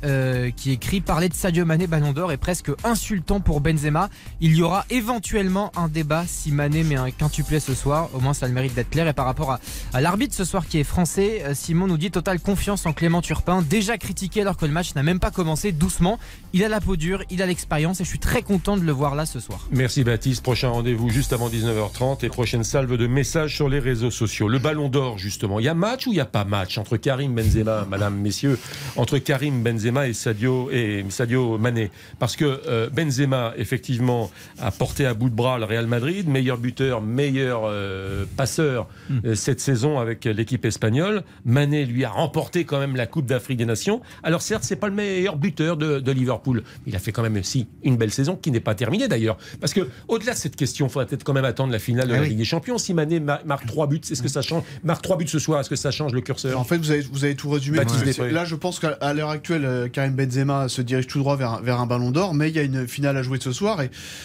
qui écrit parler de Sadio Mané Ballon d'Or est presque insultant pour Benzema. Y aura éventuellement un débat si Mané met un quintuplé ce soir. Au moins ça a le mérite d'être clair. Et par rapport à, à l'arbitre ce soir qui est français, euh, Simon nous dit totale confiance en Clément Turpin, déjà critiqué alors que le match n'a même pas commencé doucement. Il a la peau dure, il a l'expérience et je suis très content de le voir là ce soir. Merci Baptiste. Prochain rendez-vous juste avant 19h30 et prochaine salve de messages sur les réseaux sociaux. Le ballon d'or, justement. Il y a match ou il n'y a pas match entre Karim Benzema, madame, messieurs, entre Karim Benzema et Sadio, et Sadio Mané? Parce que euh, Benzema, effectivement, a porté à bout de bras le Real Madrid, meilleur buteur, meilleur euh, passeur euh, cette saison avec l'équipe espagnole. Mané, lui, a remporté quand même la Coupe d'Afrique des Nations. Alors certes, c'est pas le meilleur buteur de, de Liverpool. Il a fait quand même aussi une belle saison qui n'est pas terminée d'ailleurs. Parce que au-delà de cette question, il faudrait peut-être quand même attendre la finale de Ah la oui. Ligue des Champions. Si Mané ma- marque trois buts, est-ce que ça change Marque trois buts ce soir, est-ce que ça change le curseur? En fait, vous avez, vous avez tout résumé. Ouais. Là, je pense qu'à l'heure actuelle, euh, Karim Benzema se dirige tout droit vers, un- vers un ballon d'or, mais il y a une finale à jouer ce soir et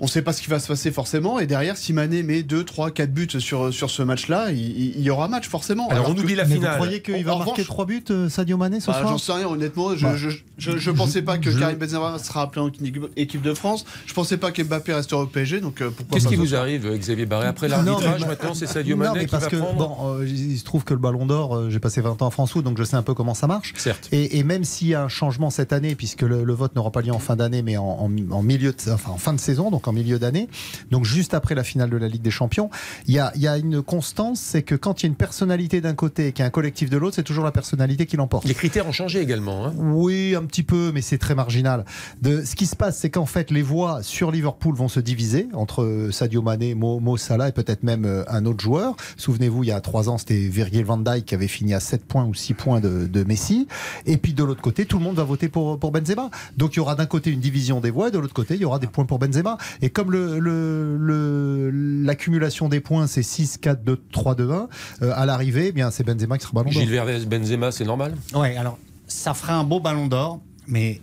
on ne sait pas ce qui va se passer forcément. Et derrière, si Mané met 2, 3, 4 buts sur, sur ce match-là, il, y aura match forcément. Alors, on que- oublie la Mais finale. vous croyez qu'il va marquer revanche- 3 buts, euh, Sadio Mané, ce Bah, soir J'en sais rien, honnêtement. Je, Bah, je, je, je pensais pas que je- Karim Benzema sera appelé en équipe- de France. Je pensais pas qu'Mbappé resterait au PSG. Donc euh, pourquoi Qu'est-ce qui vous arrive, Xavier Barré Après Non, l'arbitrage, mais- maintenant, c'est Sadio Non, Mané mais qui parce va que prendre bon, euh, il se trouve que le Ballon d'Or, euh, j'ai passé 20 ans en France foot, donc je sais un peu comment ça marche. Certes. Et, et même s'il y a un changement cette année, puisque le, le vote n'aura pas lieu en fin d'année, mais en, en- en milieu, de, enfin en fin de saison, donc en milieu d'année, donc juste après la finale de la Ligue des Champions, il y a, il y a une constance, c'est que quand il y a une personnalité d'un côté et qu'il y a un collectif de l'autre, c'est toujours la personnalité qui l'emporte. Les critères ont changé également. hein. Oui, un petit peu, mais c'est très marginal. De, ce qui se passe, c'est qu'en fait, les voix sur Liverpool vont se diviser entre Sadio Mané, Mo, Mo Salah et peut-être même euh, un autre joueur. Souvenez-vous, il y a trois ans, c'était Virgil van Dijk qui avait fini à 7 points ou 6 points de, de Messi. Et puis de l'autre côté, tout le monde va voter pour, pour Benzema. Donc il y aura d'un côté une division des voix et de l'autre côté, il y aura des points pour Benzema. Et comme le- le- le- l'accumulation des points, c'est 6, 4, 2, 3, 2, 1, euh, à l'arrivée, eh bien c'est Benzema qui sera ballon d'or. Gilles Verdez, Benzema, c'est normal? Ouais, alors ça ferait un beau ballon d'or, mais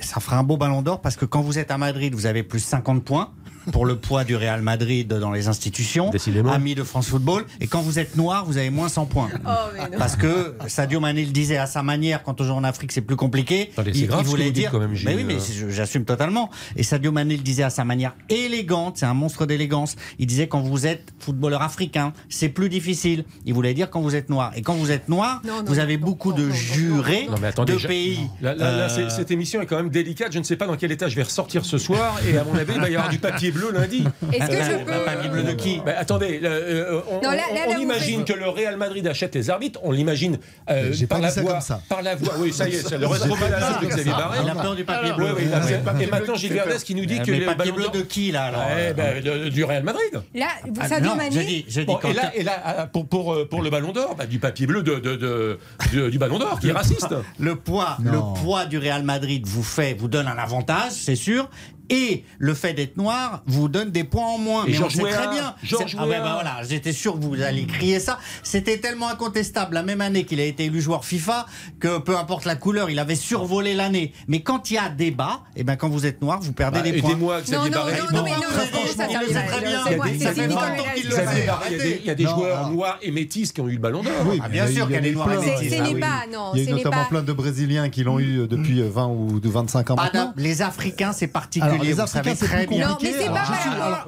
ça ferait un beau ballon d'or parce que quand vous êtes à Madrid, vous avez plus 50 points pour le poids du Real Madrid dans les institutions, ami de France Football, et quand vous êtes noir, vous avez moins 100 points. Oh. Parce que Sadio Mané le disait à sa manière, quand on joue en Afrique, c'est plus compliqué. Attendez, c'est grave ce que vous dites quand même. Mais oui, mais c'est- j'assume totalement. Et Sadio Mané le disait à sa manière élégante, c'est un monstre d'élégance. Il disait quand vous êtes footballeur africain, c'est plus difficile. Il voulait dire quand vous êtes noir. Et quand vous êtes noir, Non, non, vous avez beaucoup de jurés Non mais attendez, de pays. Là, là, là, Euh, cette émission est quand même délicate. Je ne sais pas dans quel état je vais ressortir ce soir. Et à mon avis, il va y avoir du papier bleu lundi. Est-ce que je peux- Papier bleu de qui Ben, Attendez, euh, on, Non, là- on- là, on là, vous imagine que le Real Madrid achète les arbitres. On l'imagine euh, J'ai par pas la voix. ça. Par la voix. Oui, ça y est, ça le pas ça de Xavier. Barret. Il a peur du papier bleu. oui, c'est- Et maintenant, Gilles qui nous dit Euh, que le papier bleu de qui, là, Eh ben, de- Du Real Madrid. Là, vous Ah, Sadio Mané. je dis, je dis Bon, quand- et là, pour, euh, pour le ballon d'or, bah, du papier bleu du ballon d'or qui est raciste. Le poids, Non. le poids du Real Madrid vous fait, vous donne un avantage, c'est sûr. Et le fait d'être noir vous donne des points en moins. Et mais Georges on sait très Weah, bien. Ah bah voilà, j'étais sûr que vous alliez crier ça. C'était tellement incontestable la même année qu'il a été élu joueur FIFA que peu importe la couleur, il avait survolé l'année. Mais quand il y a débat, et ben quand vous êtes noir, vous perdez Bah, des points. Aidez-moi, Xavier Non, non, Barret. non, non, il le arrive. sait très bien. C'est moi, Il y a des- qu'il des- des joueurs alors- noirs et métis qui ont eu le ballon d'or. Ah, bien sûr il y a eu noire et ah non, Il y a notamment plein de Brésiliens qui l'ont eu depuis euh, 20 ou de 25 ans Ah, maintenant. non, les Africains, c'est particulier. Alors, les Africains, c'est très bien. Non, mais c'est Alors, pas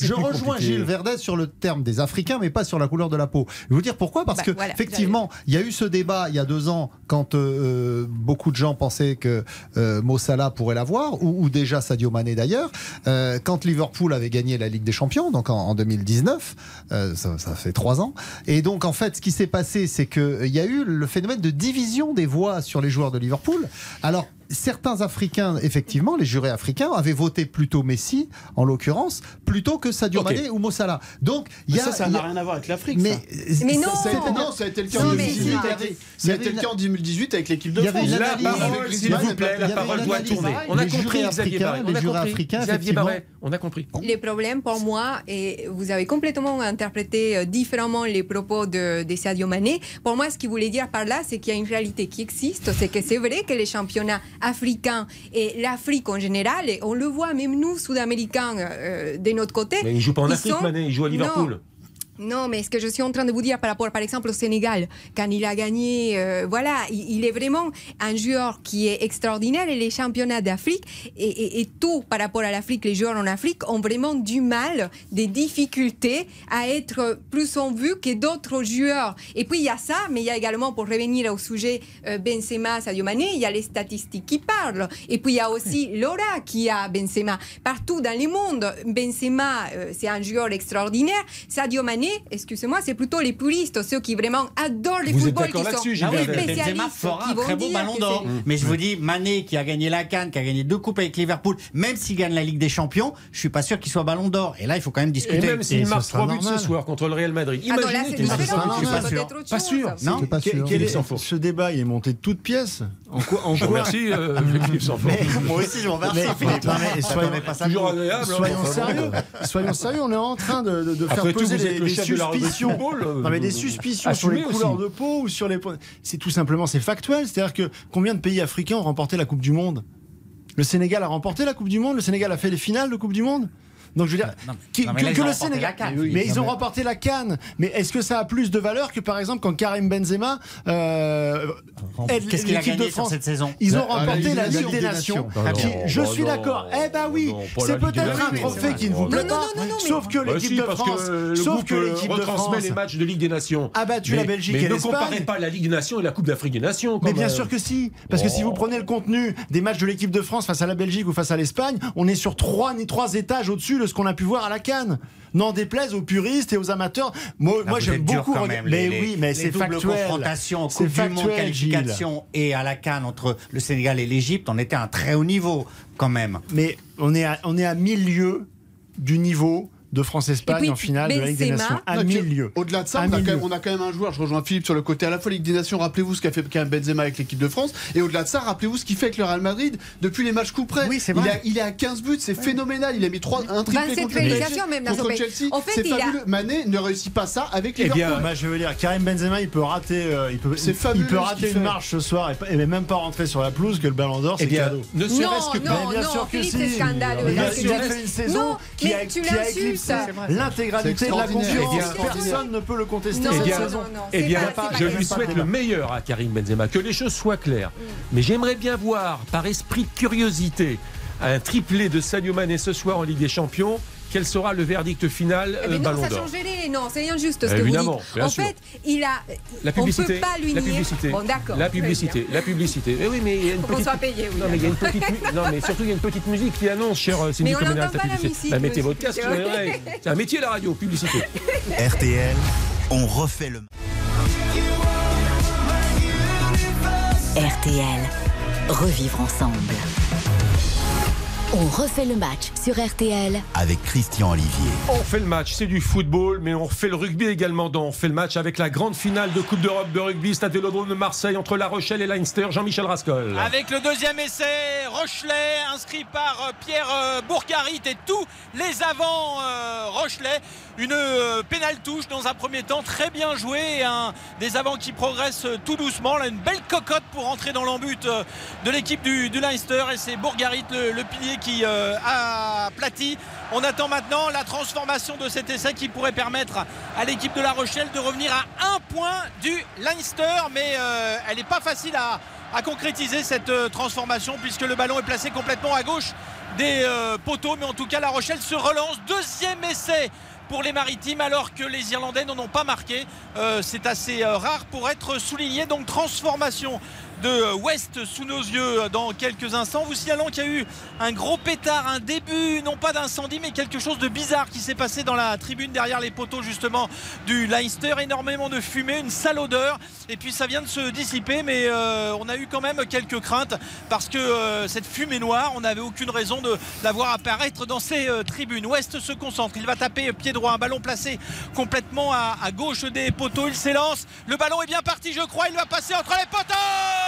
je rejoins- Gilles Verdez sur le terme des Africains, mais pas sur la couleur de la peau. Je vais vous dire pourquoi Parce Bah, que voilà, effectivement, il y a eu ce débat il y a deux ans quand euh, beaucoup de gens pensaient que euh, Mo Salah pourrait l'avoir, ou, ou déjà Sadio Mané d'ailleurs. Euh, quand Liverpool avait gagné la Ligue des Champions, donc en, en 2019, euh, ça, ça fait trois ans. Et donc en fait, ce qui s'est passé, c'est qu'il y a eu le phénomène de division des voix sur les joueurs de Liverpool. Alors certains Africains, effectivement, les jurés africains avaient voté plutôt Messi, en l'occurrence, plutôt que Sadio Ok. Mané ou Mossala. Donc, il y a. ça, ça n'a rien à voir avec l'Afrique. Mais, ça. Mais non ça a été, non, ça a été le cas en Non, mais 2018 si. avec, Il y ça a été le cas en 2018 avec l'équipe de il y avait France. La parole, s'il vous plaît, la parole doit tourner. On a Les compris, jurés Xavier africains, Barret. les jurés africains, Xavier. Barret, on a compris. Les problèmes pour moi, et vous avez complètement interprété euh, différemment les propos de, de Sadio Mané. Pour moi, ce qu'il voulait dire par là, c'est qu'il y a une réalité qui existe. C'est que c'est vrai que les championnats africains et l'Afrique en général, et on le voit même nous, Sud-Américains, euh, de notre côté. Mais il joue pas en ils Afrique, sont- Mané, il joue à. Liverpool. Non, mais ce que je suis en train de vous dire par rapport, par exemple, au Sénégal, quand il a gagné, euh, voilà, il, il est vraiment un joueur qui est extraordinaire et les championnats d'Afrique et, et- et tout par rapport à l'Afrique, les joueurs en Afrique ont vraiment du mal, des difficultés à être plus en vue que d'autres joueurs. Et puis il y a ça, mais il y a également, pour revenir au sujet euh, Benzema, Sadio Mané, il y a les statistiques qui parlent. Et puis il y a aussi l'aura qui a Benzema. Partout dans le monde, Benzema, euh, c'est un joueur extraordinaire. Sadio Mané, excusez-moi, c'est plutôt les puristes, ceux qui vraiment adorent le Vous êtes football, d'accord qui sont là-dessus, Ah oui, mais spécialistes, fera qui un très beau ballon d'or. Mais je vous dis, Mané qui a gagné la Cannes, qui a gagné deux coupes avec Liverpool, même s'il gagne la Ligue des Champions, je suis pas sûr qu'il soit ballon d'or. Et là, il faut quand même Et discuter. même s'il Et ce marque 3 buts ce soir contre le Real Madrid. Ah Imaginez différent, pas sûr. Non Philippe ce débat il est monté de toutes pièces. En quoi, en quoi- remercie, euh, Philippe Sanfort. [LAUGHS] Moi aussi, je m'en Mais- non, mais soyons- hein, sérieux. Soyons sérieux. On est en train de, faire Après tout, peser vous des, suspicions. [LAUGHS] euh, Non mais des suspicions sur les couleurs aussi. de peau ou sur les. C'est tout simplement c'est factuel. C'est-à-dire que combien de pays africains ont remporté la Coupe du Monde? Le Sénégal a remporté la Coupe du Monde? Le Sénégal a fait les finales de Coupe du Monde? Donc je veux dire, Non, qui- non, mais que, là, le remporté Sénégal, mais ils ont remporté la Cannes. Mais est-ce que ça a plus de valeur que par exemple quand Karim Benzema euh, aide Qu'est-ce qu'il a de gagné sur France cette saison Ils ont La- la remporté Ligue la des Ligue des Nations. Ah qui- non, je bah suis d'accord. Eh ben oui, pas la c'est peut-être un trophée qui ne vous plaît non, pas. non, non, mais- Sauf que Bah l'équipe de France, le sauf que l'équipe de France les matchs de Ligue des Nations. a battu Mais- la Belgique mais et ne l'Espagne. comparez pas la Ligue des Nations et la Coupe d'Afrique des Nations. quand Mais bien même. sûr que si, parce que si vous prenez le contenu des matchs de l'équipe de France face à la Belgique ou face à l'Espagne, on est sur trois, trois étages au-dessus de ce qu'on a pu voir à la Cannes. N'en déplaise aux puristes et aux amateurs. Moi, vous j'aime beaucoup. quand rega- même, mais les- oui, mais c'est factuel. confrontations, C'est Coupe du Monde, factuel, qualification et à la Cannes entre le Sénégal et l'Égypte, on était à un très haut niveau quand même. Mais on est à, on est à mille lieues du niveau de Et France-Espagne puis, en finale de la Ligue des Nations. À lieues. Au-delà de ça, on a, quand même, lieues. on a quand même un joueur, je rejoins Philippe sur le côté à la fois Ligue des Nations, rappelez-vous ce qu'a fait quand même Benzema avec l'équipe de France, et au-delà de ça, rappelez-vous ce qu'il fait avec le Real Madrid depuis les matchs coup près. Oui, c'est il, vrai. a, il est à 15 buts, c'est phénoménal, il a mis 3, un triplé 27 contre le même contre. Chelsea. En fait, c'est il a- fabuleux. Mané ne réussit pas ça avec Eh Liverpool. bien, Bah, je veux dire, Karim Benzema, il peut rater, euh, il peut, C'est il- fabuleux il peut rater une fait. marche ce soir et, pas- et même pas rentrer sur la pelouse que le Ballon d'Or, Eh c'est bien, cadeau. ne serait-ce que non, Mais bien sûr que Philippe, si. c'est scandaleux. Il a, là, ce que il a tu fait dis. une saison Non, qui a, l'intégralité de la concurrence. Eh Personne ne peut le contester cette Eh saison. Eh bien, je lui souhaite le meilleur à Karim Benzema, que les choses soient claires. Mais j'aimerais bien voir, par esprit de curiosité, un triplé de Sadio Mané ce soir en Ligue des Champions. Quel sera le verdict final Eh euh, ben non, Ballon ça d'Or. Non, c'est injuste ce que Évidemment, vous dites. bien En sûr. fait, il a. La publicité. On peut pas lui la publicité. Bon, d'accord. La publicité. La publicité. Eh oui, mais il y a une petite. soit payé, oui. Non, mais il y a une petite. Non, mais surtout il y a une petite musique qui annonce, cher euh, Cindy Mais on Coménal, la publicité. musique, Bah, mettez votre casque, [LAUGHS] c'est un métier la radio, publicité. RTL, on refait le RTL. Revivre ensemble. On refait le match sur RTL avec Christian Olivier. On fait le match, c'est du football, mais on refait le rugby également. Dans on fait le match avec la grande finale de Coupe d'Europe de rugby, Stade Vélodrome de Marseille entre La Rochelle et Leinster. Jean-Michel Rascol. Avec le deuxième essai, Rochelet, inscrit par euh, Pierre euh, Bourgarit et tous les avants euh, Rochelet. Une euh, pénale touche dans un premier temps, très bien joué. des avants qui progressent euh, tout doucement. Là, une belle cocotte pour entrer dans l'embut euh, de l'équipe du, Leinster. Et c'est Bourgarit, le, pilier, qui euh. On attend maintenant la transformation de cet essai qui pourrait permettre à l'équipe de La Rochelle de revenir à un point du Leinster. Mais elle n'est pas facile à, concrétiser cette transformation puisque le ballon est placé complètement à gauche des poteaux. Mais en tout cas, La Rochelle se relance. Deuxième essai pour les maritimes alors que les Irlandais n'en ont pas marqué. Euh, c'est assez euh, rare pour être souligné. Donc transformation de West sous nos yeux dans quelques instants. Vous signalant qu'il y a eu un gros pétard, un début, non pas d'incendie, mais quelque chose de bizarre qui s'est passé dans la tribune derrière les poteaux justement du Leinster. Énormément de fumée, une sale odeur. Et puis ça vient de se dissiper, mais euh, on a eu quand même quelques craintes parce que euh, cette fumée noire, on n'avait aucune raison de la voir apparaître dans ces euh, tribunes. West se concentre, il va taper pied droit, un ballon placé complètement à gauche des poteaux. Il s'élance, le ballon est bien parti, je crois. Il va passer entre les poteaux.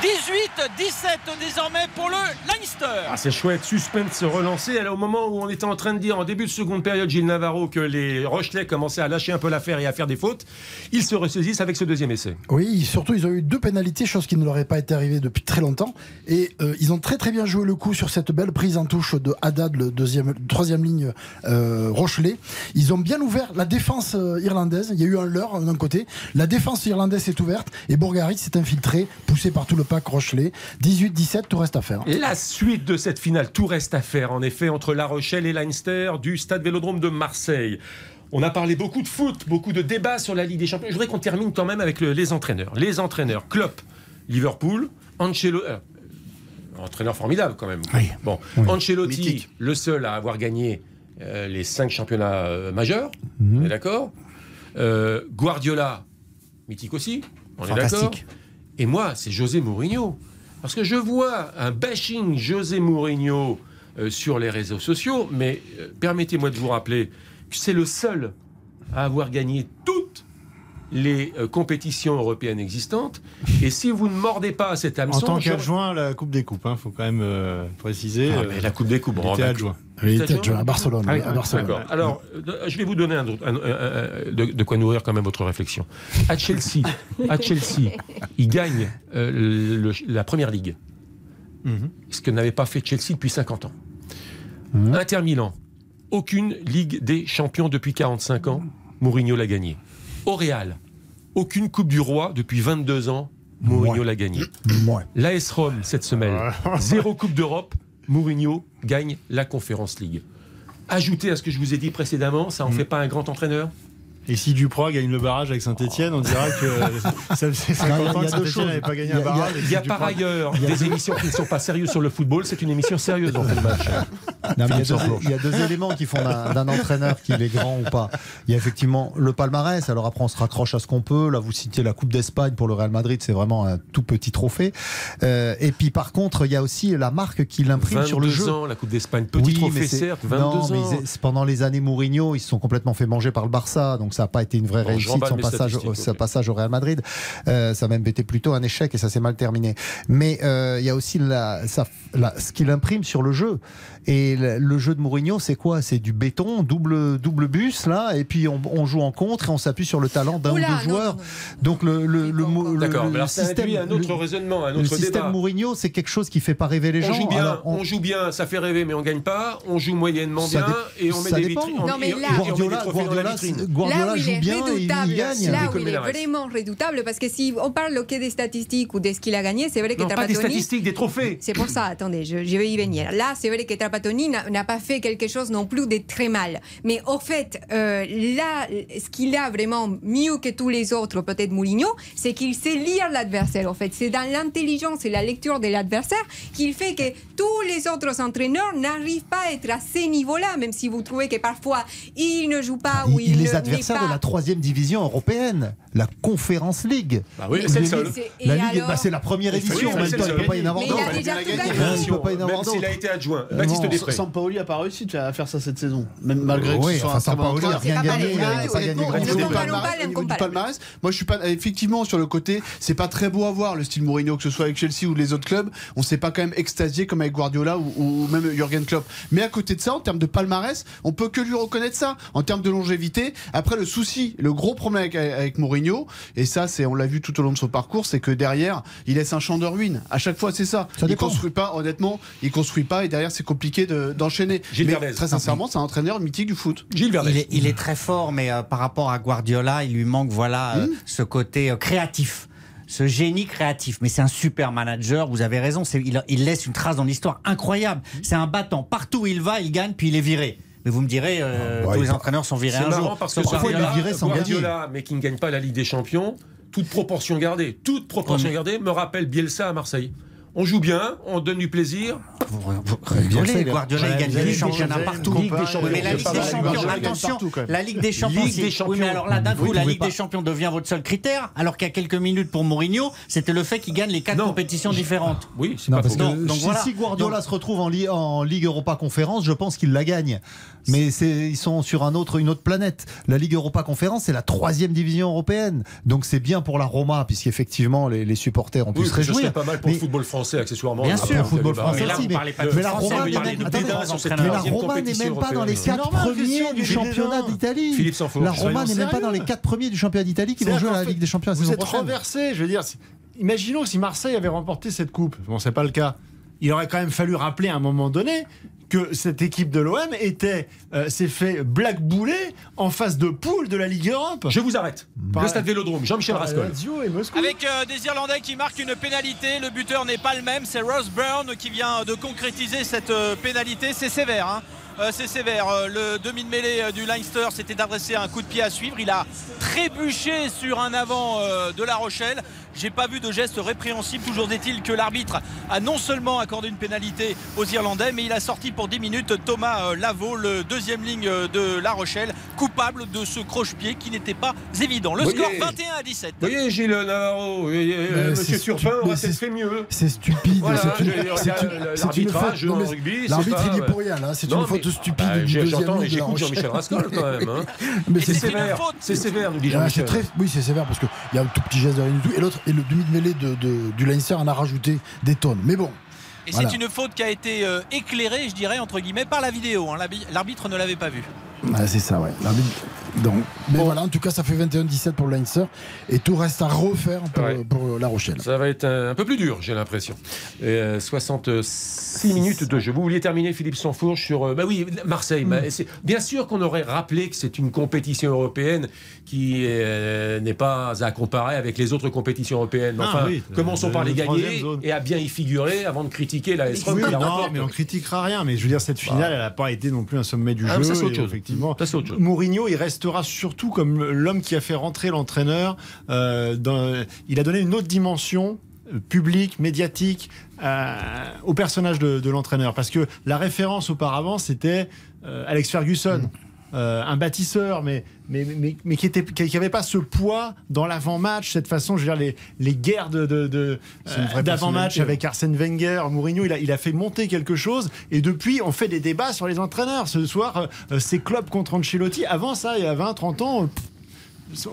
18-17 désormais pour le Leinster. Ah, c'est chouette, suspense se relancer. Alors, au moment où on était en train de dire en début de seconde période, Gilles Navarro, que les Rochelais commençaient à lâcher un peu l'affaire et à faire des fautes, ils se ressaisissent avec ce deuxième essai. Oui, surtout ils ont eu deux pénalités, chose qui ne leur est pas été arrivée depuis très longtemps. Et euh, ils ont très très bien joué le coup sur cette belle prise en touche de Haddad, le deuxième, troisième ligne euh, Rochelet. Ils ont bien ouvert la défense euh, irlandaise. Il y a eu un leurre d'un côté. La défense irlandaise est ouverte et Bourgarit s'est infiltré, poussé par tout le pack Rochelet. 18-17, tout reste à faire. La suite de cette finale, tout reste à faire, en effet, entre La Rochelle et Leinster du stade Vélodrome de Marseille. On a parlé beaucoup de foot, beaucoup de débats sur la Ligue des Champions. Je voudrais qu'on termine quand même avec le- les entraîneurs. Les entraîneurs, Klopp, Liverpool, Ancelotti. euh, entraîneur formidable quand même. Bon, Ancelotti, Mythique. le seul à avoir gagné euh, les cinq championnats euh, majeurs. On est d'accord Euh, Guardiola, mythique aussi. On est d'accord Et moi, c'est José Mourinho. Parce que je vois un bashing José Mourinho euh, sur les réseaux sociaux, mais euh, permettez-moi de vous rappeler que c'est le seul à avoir gagné toutes les euh, compétitions européennes existantes. Et si vous ne mordez pas à cet En hameçon... tant je- qu'adjoint à la Coupe des Coupes, il faut quand même euh, préciser. Ah, euh, mais la Coupe des Coupes, il bon, était adjoint. Il était adjoint à Barcelone. Ah oui, à Barcelone. D'accord. Alors, je vais vous donner un, autre- un- un- un- de, de quoi nourrir quand même votre réflexion. À Chelsea, à Chelsea, il gagne euh, le- la première ligue, Mhm. ce que n'avait pas fait Chelsea depuis 50 ans. Inter Milan, aucune Ligue des Champions depuis 45 ans, Mourinho l'a gagné. Au Real, aucune Coupe du Roi depuis 22 ans, Mourinho l'a gagné. Ouais. L'AS Rome, cette semaine, [LAUGHS] zéro Coupe d'Europe, Mourinho gagne la Conférence League. Ajoutez à ce que je vous ai dit précédemment, ça en Mm. fait pas un grand entraîneur? Et si Duproy gagne le barrage avec Saint-Etienne, on dira que [LAUGHS] ça faisait 50 il y a ans que Saint-Etienne choses. n'avait pas gagné Il y a- un barrage. Il y par ailleurs des émissions qui ne sont pas sérieuses sur le football, c'est une émission sérieuse en fait le match. Non, mais il, y a deux, il y a deux éléments qui font d'un entraîneur qu'il est grand ou pas. Il y a effectivement le palmarès. Alors après, on se raccroche à ce qu'on peut. Là, vous citiez la Coupe d'Espagne pour le Real Madrid. C'est vraiment un tout petit trophée. Euh, et puis, par contre, il y a aussi la marque qu'il imprime 22 sur le jeu. ans, la Coupe d'Espagne, petit trophée mais c'est- certes, 22 non, mais ans. pendant les années Mourinho, ils se sont complètement fait manger par le Barça, donc ça n'a pas été une vraie Bon, réussite son passage, au, passage Real Madrid. Euh, ça a même été plutôt un échec et ça s'est mal terminé. Mais euh, il y a aussi la, ça- la- ce qu'il imprime sur le jeu. Et le, le jeu de Mourinho, c'est quoi? C'est du béton, double double bus là, et puis on, on joue en contre et on s'appuie sur le talent d'un ou deux non, joueurs. non, non. Donc le le, le, le- D'accord, le mais alors ça système, un autre le- raisonnement, un le autre système débat. Mourinho, c'est quelque chose qui fait pas rêver les On gens. joue bien, Alors, on- on... joue bien, ça fait rêver, mais on gagne pas. On joue moyennement bien dé- et on met ça des dépend. vitrines. Non, mais là- Guardiola, Guardiola. Guardiola joue est bien et il redoutable, gagne. là où il est vraiment redoutable, parce que si on parle que des statistiques ou de ce qu'il a gagné, c'est vrai que pas des statistiques, des trophées. C'est pour ça, attendez, je, je vais y venir. Là, c'est vrai que Trapattoni n'a pas fait quelque chose non plus de très mal. Mais au fait, euh, là, ce qu'il a vraiment mieux que tous les autres, peut-être Mourinho, c'est qu'il sait lire l'adversaire. En fait, c'est dans l'intelligence et la lecture de l'adversaire qu'il fait que tous les autres entraîneurs n'arrivent pas à être à ces niveaux-là, même si vous trouvez que parfois ils ne jouent pas ou Il- ils les ne- adversaires n'est de la pas- troisième division européenne, la Conference League. Bah oui, c'est La Ligue, alors bah, c'est la première édition. il ne peut pas y en avoir Mais il a d'autres. déjà il a tout gagné. pas Même s'il a été adjoint. Euh, Baptiste non, Després. Sampaoli a pas réussi à faire ça cette saison, même malgré que ce soit enfin, un Sampaoli a entraîneur. rien gagné, palmarès- moi je suis pas effectivement sur le côté, c'est pas très beau à voir le style Mourinho que ce soit avec Chelsea ou les autres clubs, on s'est pas quand même extasié comme avec Guardiola ou, ou même Jurgen Klopp. Mais à côté de ça, en termes de palmarès, on peut que lui reconnaître ça. En termes de longévité, après le souci, le gros problème avec, avec Mourinho, et ça c'est on l'a vu tout au long de son parcours, c'est que derrière il laisse un champ de ruines. À chaque fois c'est ça. Ça il dépend. construit pas, honnêtement, il construit pas et derrière c'est compliqué de- d'enchaîner. Gilles Mais Verdez. très sincèrement, c'est un entraîneur mythique du foot. Gilles Il est, il est très fort, mais euh, par rapport à Guardiola, il lui manque voilà euh, ce côté euh, créatif. Ce génie créatif, mais c'est un super manager. Vous avez raison, il, il laisse une trace dans l'histoire incroyable. C'est un battant. Partout où il va, il gagne, puis il est viré. Mais vous me direz, euh, Ah, ouais, tous les va- entraîneurs sont virés C'est un marrant jour. parce que parfois, il est viré sans Guardiola, mais qui ne gagne pas la Ligue des Champions, toute proportion gardée, toute proportion gardée, me rappelle Bielsa à Marseille. On joue bien, on donne du plaisir. Rigolez, Guardiola il gagne des championnats partout. Mais la Ligue des champions, attention, la Ligue des champions. Oui, mais alors là, d'un Vous coup, la Ligue pas. des champions devient votre seul critère, alors qu'il y a quelques minutes pour Mourinho, c'était le fait qu'il gagne les quatre compétitions différentes. Oui, c'est pas si, Guardiola se retrouve en, Li- en Ligue Europa Conférence, je pense qu'il la gagne. Mais ils sont sur un autre, une autre planète. La Ligue Europa Conférence, c'est la troisième division européenne. Donc c'est bien pour la Roma, puisqu'effectivement les, les supporters ont pu Oui, se pas pas mal pour le football français, accessoirement. Bien sûr, football français aussi, mais, la français, Roma n'est même, pas dans les européenne. quatre normal, premiers Christian, du championnat d'Italie. La Roma n'est même pas dans les sérieux. quatre premiers du championnat d'Italie qui vont jouer à la Ligue des Champions la Vous saison êtes prochaine. renversé, je veux dire. Imaginons si Marseille avait remporté cette coupe. Bon, c'est pas le cas. Il aurait quand même fallu rappeler à un moment donné que cette équipe de l'OM était euh, s'est fait blackbouler en phase de poule de la Ligue Europe. Je vous arrête. Le stade Vélodrome, Jean-Michel Rascol. Et Moscou. Avec euh, des Irlandais qui marquent une pénalité, le buteur n'est pas le même, c'est Ross Brown qui vient de concrétiser cette euh, pénalité, c'est sévère. hein. Euh, c'est sévère. Euh, le demi de mêlée euh, du Leinster s'était adressé un coup de pied à suivre. Il a trébuché sur un avant euh, de La Rochelle. J'ai pas vu de geste répréhensible. Toujours est-il que l'arbitre a non seulement accordé une pénalité aux Irlandais, mais il a sorti pour 10 minutes Thomas euh, Lavaux, le deuxième ligne euh, de La Rochelle, coupable de ce croche-pied qui n'était pas évident. Le Voyez. score 21 à 17. Vous voyez, Gilles Navarro, euh, Monsieur stu- aurait fait mieux. C'est stupide. Voilà, c'est une- faute. non, rugby, c'est L'arbitre, il est pour rien. là. C'est Non, une faute mais- stupide bah, du j'ai- deuxième J'entends ligne et j'écoute. Jean-Michel Rascol quand même. hein. Mais c'est c'est- sévère, c'est sévère, nous dit Ah, c'est Jean-Michel. très, oui, c'est sévère parce qu'il y a un tout petit geste de rien du tout. Et l'autre, et le demi de mêlée de, de- du Leinster en a rajouté des tonnes. Mais bon. Et voilà. c'est une faute qui a été euh, éclairée, je dirais, entre guillemets, par la vidéo. hein. L'arbi- L'arbitre ne l'avait pas vue. Ouais, c'est ça, ouais. Donc, mais voilà, en tout cas, ça fait 21-17 pour le Leinster. Et tout reste à refaire pour, Ouais. pour La Rochelle. Ça va être un, un peu plus dur, j'ai l'impression. Euh, 66 minutes de jeu. Vous vouliez terminer, Philippe Sansfourche, sur. euh, bah oui, Marseille. bah, c'est- bien sûr qu'on aurait rappelé que c'est une compétition européenne qui euh, n'est pas à comparer avec les autres compétitions européennes. Mais Ah Enfin, oui, commençons le- par les gagner et à bien y figurer avant de critiquer la S-Rom Oui, non, mais on critiquera rien. Mais je veux dire, cette finale, elle n'a pas été non plus un sommet du Ah, jeu. ça, c'est autre chose. Effectivement. Ça, c'est autre chose. Mourinho, il restera surtout comme l'homme qui a fait rentrer l'entraîneur. euh, dans- il a donné une autre dimension euh, publique, médiatique, euh, au personnage de, de l'entraîneur. Parce que la référence auparavant, c'était euh, Alex Ferguson. Euh, un bâtisseur, mais, mais, mais, mais qui n'avait qui avait pas ce poids dans l'avant-match, cette façon, je veux dire, les, les guerres de, de, de, euh, d'avant-match personnalité, avec Arsène Wenger, Mourinho, il a, il a fait monter quelque chose, et depuis, on fait des débats sur les entraîneurs. Ce soir, euh, c'est Klopp contre Ancelotti. Avant ça, il y a 20, 30 ans,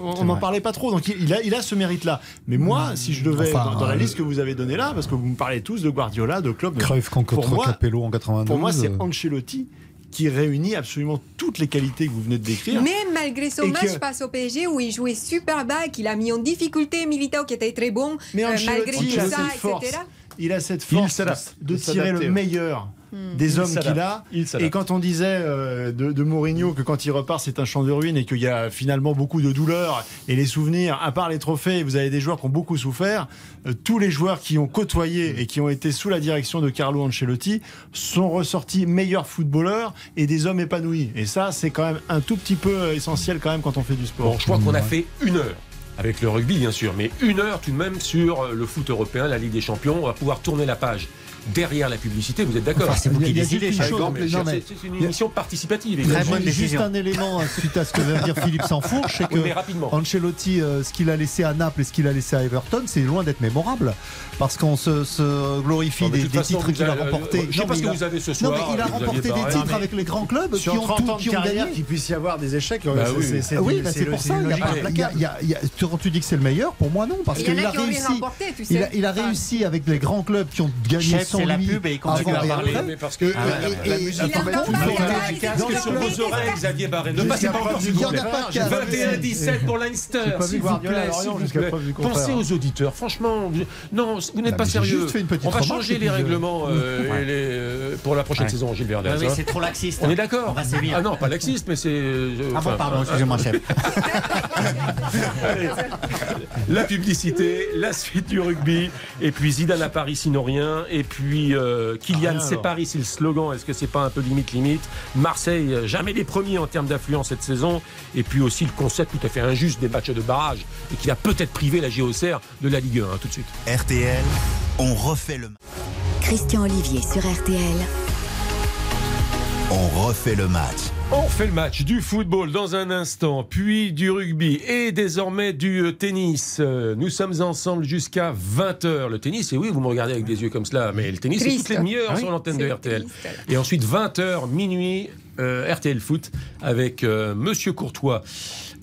on n'en parlait pas trop, donc il, a, il a ce mérite-là. Mais moi, si je devais, Enfin, dans, dans la liste que vous avez donnée là, parce que vous me parlez tous de Guardiola, de Klopp, Cruyff contre pour moi, Capello en 92. pour moi, c'est Ancelotti qui réunit absolument toutes les qualités que vous venez de décrire. Même malgré son Et match que- face au PSG où il jouait super bas, qu'il a mis en difficulté Militao qui était très bon, Mais euh, malgré tout ça, force. etc. Il a cette force de tirer le ouais. meilleur Hmm. des hommes qu'il a. Et quand on disait euh, de, de Mourinho que quand il repart, c'est un champ de ruines et qu'il y a finalement beaucoup de douleurs et les souvenirs, à part les trophées, vous avez des joueurs qui ont beaucoup souffert. euh, tous les joueurs qui ont côtoyé et qui ont été sous la direction de Carlo Ancelotti sont ressortis meilleurs footballeurs et des hommes épanouis. Et ça, c'est quand même un tout petit peu euh, essentiel quand même quand on fait du sport. Bon, je crois qu'on a fait une heure. Avec le rugby, bien sûr, mais une heure tout de même sur le foot européen, la Ligue des Champions. On va pouvoir tourner la page derrière la publicité. Vous êtes d'accord Enfin, c'est vous qui Il y a décidez, Non, non, c'est- une émission participative. Ju- juste un élément euh, suite à ce que vient de dire Philippe Sansfourche, c'est que Oui. Ancelotti, euh, ce qu'il a laissé à Naples et ce qu'il a laissé à Everton, c'est loin d'être mémorable. Parce qu'on se, se glorifie Non, de des, toute des façon, titres qu'il a remportés. euh, je sais Non, pas mais ce il que a- vous avez ce Non, soir, mais il a remporté des titres avec les grands clubs Sur qui ont 30 tout, ans de qui ont carrière, gagné. qu'il puisse y avoir des échecs, Bah oui. c'est- Ah bah, pour ça. quand tu dis que c'est le meilleur, pour moi non, parce qu'il a réussi. Il a, réussi avec les grands clubs qui ont gagné sans c'est la pub et il continue à parler. Mais parce que. Ah, euh, la musique, casque sur vos oreilles, Xavier Barré. Ne passez pas encore du s'il vous Il y en plaît. a pas de cas. 21-17 pour Leinster. S'il vous plaît. Pensez aux auditeurs. Franchement, vous- non, vous n'êtes pas sérieux. On va changer les je- règlements euh, [LAUGHS] euh, pour la prochaine saison, Gilles Verdez. Oui, oui, hein. c'est trop laxiste. On est d'accord. Ah non, pas laxiste, mais c'est. euh, Ah bon, pardon, euh, excusez-moi, chef. [LAUGHS] Allez, la publicité, la suite du rugby, et puis Zidane à Paris sinon rien, et puis euh, Kylian alors. Paris, c'est le slogan, est-ce que c'est pas un peu limite limite? Marseille, euh, jamais les premiers en termes d'affluence cette saison, et puis aussi le concept tout à fait injuste des matchs de barrage, et qui va peut-être priver la JOCR de la Ligue 1, hein, tout de suite. RTL, on refait le match. Christian Olivier sur RTL. On refait le match. On fait le match du football dans un instant, puis du rugby et désormais du euh, tennis. Euh, Nous sommes ensemble jusqu'à 20h. Le tennis, et oui, vous me regardez avec des yeux comme cela, mais le tennis, c'est toutes les demi-heures Ah oui, sur l'antenne de RTL. Et ensuite, 20h, minuit, euh, RTL Foot avec euh, Monsieur Courtois.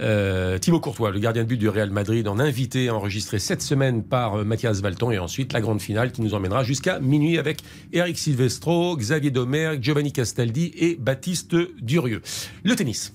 Euh, Thibaut Courtois, le gardien de but du Real Madrid, en invité enregistré cette semaine par euh, Mathias Valton et ensuite la grande finale qui nous emmènera jusqu'à minuit avec Eric Silvestro, Xavier Domergue, Giovanni Castaldi et Baptiste Durieux. Le tennis.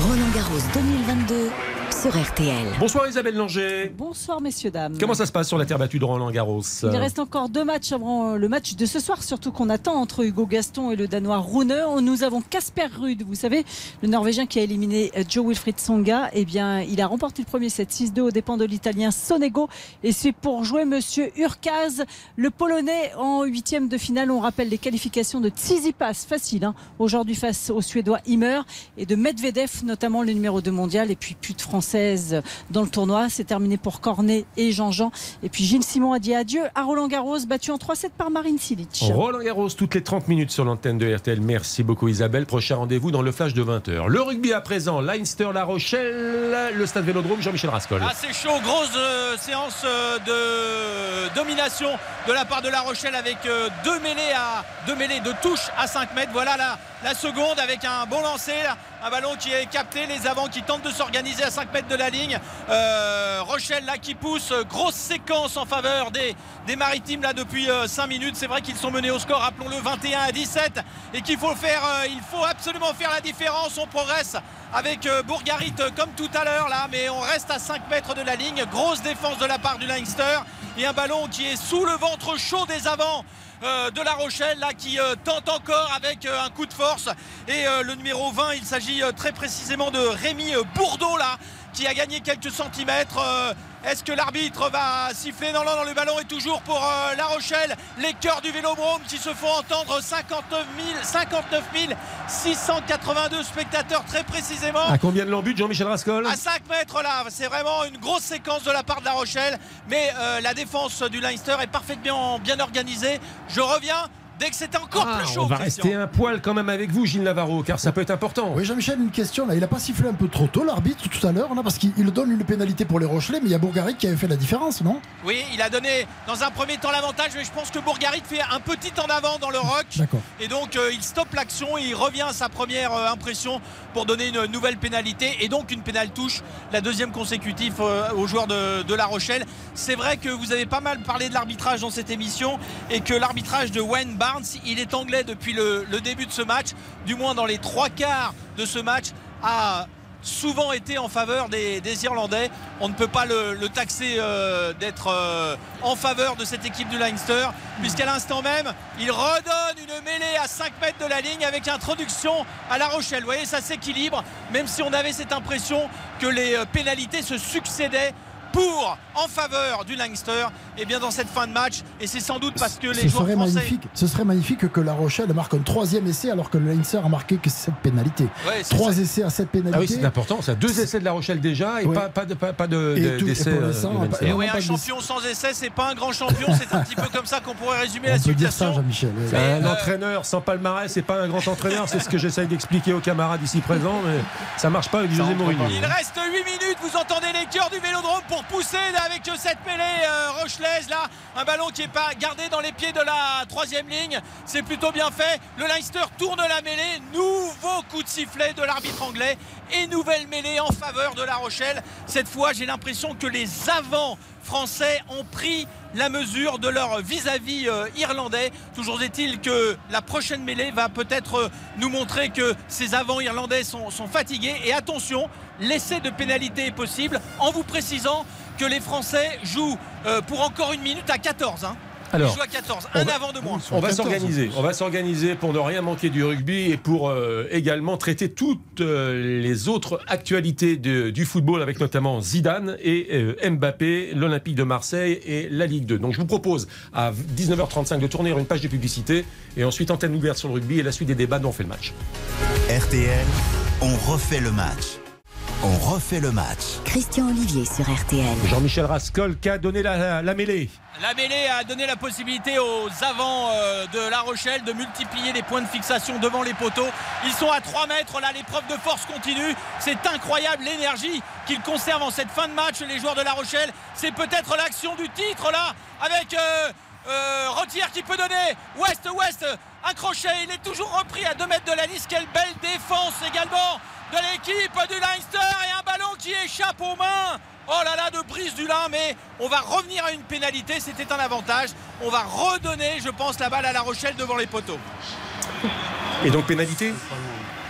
Roland Garros 2022 sur RTL. Bonsoir Isabelle Langer. Bonsoir messieurs, dames. Comment ça se passe sur la terre battue de Roland Garros? Il reste encore deux matchs avant le match de ce soir, surtout qu'on attend entre Hugo Gaston et le Danois Rune. Nous avons Casper Ruud, vous savez, le Norvégien qui a éliminé euh, Joe Wilfried Songa. Eh bien, il a remporté le premier set 6-2 aux dépens de l'Italien Sonego. Et c'est pour jouer Monsieur Urkaz, le Polonais en huitième de finale. On rappelle les qualifications de Tsitsipas, facile, hein, aujourd'hui face au Suédois Himmer et de Medvedev, notamment le numéro 2 mondial. Et puis plus de française dans le tournoi. C'est terminé pour Cornet et Jean-Jean. Et puis Gilles Simon a dit adieu à Roland Garros, battu en 3-7 par Marine Silic. Roland Garros, toutes les 30 minutes sur l'antenne de RTL. Merci beaucoup Isabelle. Prochain rendez-vous dans le flash de 20h. Le rugby à présent, Leinster, La Rochelle, le stade Vélodrome, Jean-Michel Rascol. Ah, c'est chaud, grosse euh, séance euh, de domination de la part de La Rochelle avec euh, deux mêlées à deux mêlées de touche à 5 mètres. Voilà la, la seconde avec un bon lancer, là, un ballon qui est capté, les avants qui tentent de s'organiser à 5 mètres de la ligne. Euh, Rochelle là qui pousse, euh, grosse séquence en faveur des, des maritimes là depuis 5 minutes. C'est vrai qu'ils sont menés au score, rappelons-le, 21 à 17 et qu'il faut faire, euh, il faut absolument faire la différence. On progresse avec euh, Bourgarit euh, comme tout à l'heure là, mais on reste à 5 mètres de la ligne. Grosse défense de la part du Leinster et un ballon qui est sous le ventre chaud des avants. Euh, de La Rochelle là qui euh, tente encore avec euh, un coup de force. Et le numéro 20 il s'agit très précisément de Rémi Bourdeau là qui a gagné quelques centimètres Euh, est-ce que l'arbitre va siffler Non, non, non, le ballon est toujours pour euh, La Rochelle. Les cœurs du Vélodrome qui se font entendre 59 000, 59 682 spectateurs très précisément. À combien de l'embut, Jean-Michel Rascol À 5 mètres là, c'est vraiment une grosse séquence de la part de La Rochelle, mais euh, la défense du Leinster est parfaitement bien organisée. Je reviens dès que c'est encore Ah, plus chaud. on va Christian. rester un poil quand même avec vous, Gilles Navarro, car ça peut être important. Oui, Jean-Michel, une question là. Il a pas sifflé un peu trop tôt l'arbitre tout à l'heure, parce qu'il il donne une pénalité pour les Rochelais, mais il y a Bourgarit qui avait fait la différence, non? Oui, il a donné dans un premier temps l'avantage, mais je pense que Bourgarit fait un petit en avant dans le rock. D'accord. Et donc euh, il stoppe l'action et il revient à sa première euh, impression pour donner une nouvelle pénalité et donc une pénale touche, la deuxième consécutive euh, aux joueurs de, de La Rochelle. C'est vrai que vous avez pas mal parlé de l'arbitrage dans cette émission et que l'arbitrage de Wayne Il est anglais depuis le, début de ce match, du moins dans les trois quarts de ce match, a souvent été en faveur des, Irlandais. On ne peut pas le, le taxer euh, d'être euh, en faveur de cette équipe du Leinster, puisqu'à l'instant même, il redonne une mêlée à 5 mètres de la ligne avec introduction à La Rochelle. Vous voyez, ça s'équilibre, même si on avait cette impression que les euh, pénalités se succédaient pour, en faveur du Leinster, et bien dans cette fin de match. Et c'est sans doute parce que les ce joueurs serait, français. magnifique, ce serait magnifique que La Rochelle marque un troisième essai alors que le Leinster a marqué que cette pénalité. Ouais, Trois ça. essais à cette Ah oui, pénalité. c'est important, ça. Deux essais de La Rochelle déjà et pas, pas de, pas, pas de, d'essais. pour euh, de. Et pas un de- champion sans essai, c'est pas un grand champion. C'est un petit peu comme ça qu'on pourrait résumer la On situation. Jean-Michel. oui. Un euh, entraîneur sans palmarès, c'est pas un grand entraîneur, c'est ce que j'essaye d'expliquer aux camarades ici présents, mais ça marche pas avec José Mourinho. Il reste 8 minutes, vous entendez les cœurs du vélodrome pour pousser avec cette mêlée euh, rochelaise là. Un ballon qui est pas gardé dans les pieds de la troisième ligne. C'est plutôt bien fait. Le Leinster tourne la mêlée. Nouveau coup de sifflet de l'arbitre anglais. Et nouvelle mêlée en faveur de La Rochelle. Cette fois, j'ai l'impression que les avants français ont pris la mesure de leur vis-à-vis euh, irlandais. Toujours est-il que la prochaine mêlée va peut-être euh, nous montrer que ces avants irlandais sont fatigués. Et attention, l'essai de pénalité est possible en vous précisant que les Français jouent euh, pour encore une minute à 14. hein. Alors, à 14, on un va- avant de moins. On va s'organiser. On va s'organiser pour ne rien manquer du rugby et pour euh, également traiter toutes euh, les autres actualités de- du football avec notamment Zidane et euh, Mbappé, l'Olympique de Marseille et la Ligue 2. Donc je vous propose à 19h35 de tourner une page de publicité et ensuite antenne ouverte sur le rugby et la suite des débats dont on fait le match. RTL, on refait le match. On refait le match. Christian Olivier sur RTL. Jean-Michel Rascol qui a donné la, la mêlée. La mêlée a donné la possibilité aux avants euh, de La Rochelle de multiplier les points de fixation devant les poteaux. Ils sont à 3 mètres, là l'épreuve de force continue. C'est incroyable l'énergie qu'ils conservent en cette fin de match, les joueurs de La Rochelle. C'est peut-être l'action du titre là, avec euh, euh, Retière qui peut donner. Ouest, Ouest, un crochet, il est toujours repris à 2 mètres de la liste. Quelle belle défense également de l'équipe du Leinster et un ballon qui échappe aux mains. Oh là là, de brise du lin, mais on va revenir à une pénalité, c'était un avantage. On va redonner, je pense, la balle à La Rochelle devant les poteaux. Et donc pénalité?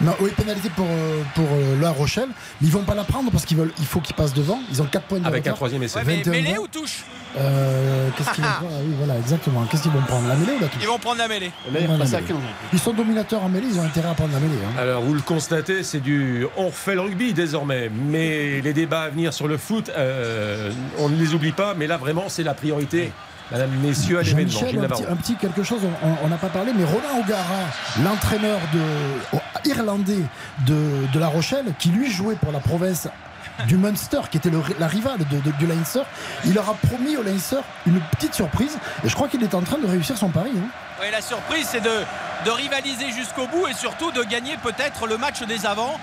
Non, oui, pénalité pour, euh, pour euh, La Rochelle. Mais ils vont pas la prendre parce qu'il faut qu'ils passent devant. Ils ont 4 points de Avec un troisième essai. Ouais, mais 21 mêlée ou touche Euh, Qu'est-ce qu'ils vont [LAUGHS] prendre Ah oui, voilà, exactement. Qu'est-ce qu'ils vont prendre La mêlée ou la touche Ils vont prendre la mêlée. Là, il Ouais, repasse la à mêlée. 15. Ils sont dominateurs en mêlée, ils ont intérêt à prendre la mêlée. hein. Alors, vous le constatez, c'est du on refait le rugby désormais. Mais les débats à venir sur le foot, euh, on ne les oublie pas. Mais là, vraiment, c'est la priorité, madame, messieurs, à l'événement. Un un petit quelque chose, on- on n'a pas parlé, mais Roland O'Gara, l'entraîneur de, oh, irlandais de, de La Rochelle, qui lui jouait pour la province du Munster, qui était le- la rivale de- de- du Leinster, il leur a promis au Leinster une petite surprise, et je crois qu'il est en train de réussir son pari. hein. Oui, la surprise, c'est de, de rivaliser jusqu'au bout et surtout de gagner peut-être le match des avants,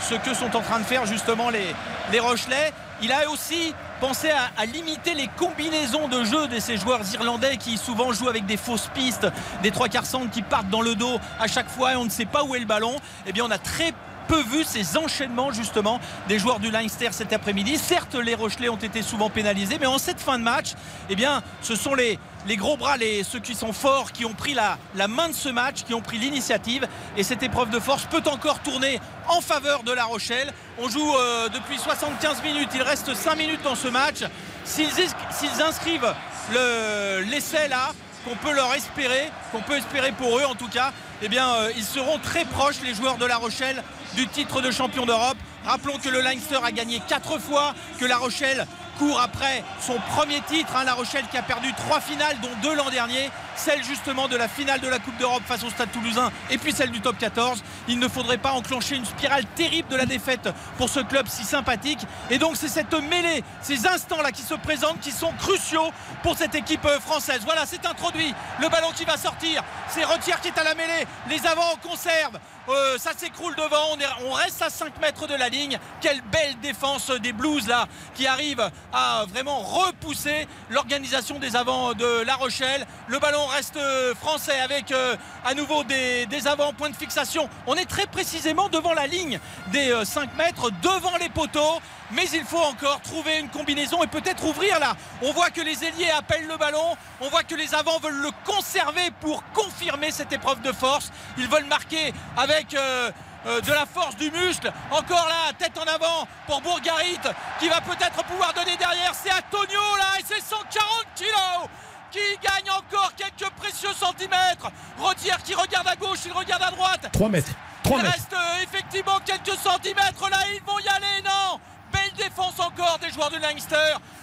ce que sont en train de faire justement les, les Rochelais. Il a aussi pensé à, limiter les combinaisons de jeu de ces joueurs irlandais qui souvent jouent avec des fausses pistes, des trois quarts centres qui partent dans le dos à chaque fois et on ne sait pas où est le ballon. Eh bien, on a très peu vu ces enchaînements justement des joueurs du Leinster cet après-midi. Certes, les Rochelais ont été souvent pénalisés, mais en cette fin de match, eh bien, ce sont les, les gros bras, les, ceux qui sont forts, qui ont pris la, la main de ce match, qui ont pris l'initiative. Et cette épreuve de force peut encore tourner en faveur de La Rochelle. On joue euh, depuis 75 minutes, il reste 5 minutes dans ce match. S'ils inscrivent le- l'essai là, qu'on peut leur espérer, qu'on peut espérer pour eux en tout cas, eh bien euh, ils seront très proches les joueurs de La Rochelle du titre de champion d'Europe. Rappelons que le Leinster a gagné 4 fois, que La Rochelle court après son premier titre, hein, La Rochelle qui a perdu trois finales dont deux l'an dernier, celle justement de la finale de la Coupe d'Europe face au Stade Toulousain et puis celle du top 14. Il ne faudrait pas enclencher une spirale terrible de la défaite pour ce club si sympathique et donc c'est cette mêlée, ces instants là qui se présentent qui sont cruciaux pour cette équipe française. Voilà, c'est introduit, le ballon qui va sortir, c'est Retière qui est à la mêlée, les avants en conserve, Euh, ça s'écroule devant, on, est- on reste à 5 mètres de la ligne. Quelle belle défense des Blues là qui arrive à vraiment repousser l'organisation des avants de La Rochelle. Le ballon reste euh, français avec euh, à nouveau des, des avants, point de fixation. On est très précisément devant la ligne des euh, 5 mètres, devant les poteaux. Mais il faut encore trouver une combinaison et peut-être ouvrir là. On voit que les ailiers appellent le ballon. On voit que les avants veulent le conserver pour confirmer cette épreuve de force. Ils veulent marquer avec euh, euh, de la force du muscle. Encore là, tête en avant pour Bourgarit qui va peut-être pouvoir donner derrière. C'est Antonio là et c'est 140 kilos qui gagne encore quelques précieux centimètres. Rodière qui regarde à gauche, il regarde à droite. 3 mètres. 3 Il mètres. reste euh, effectivement quelques centimètres là, ils vont y aller, non Belle défense encore des joueurs de Leinster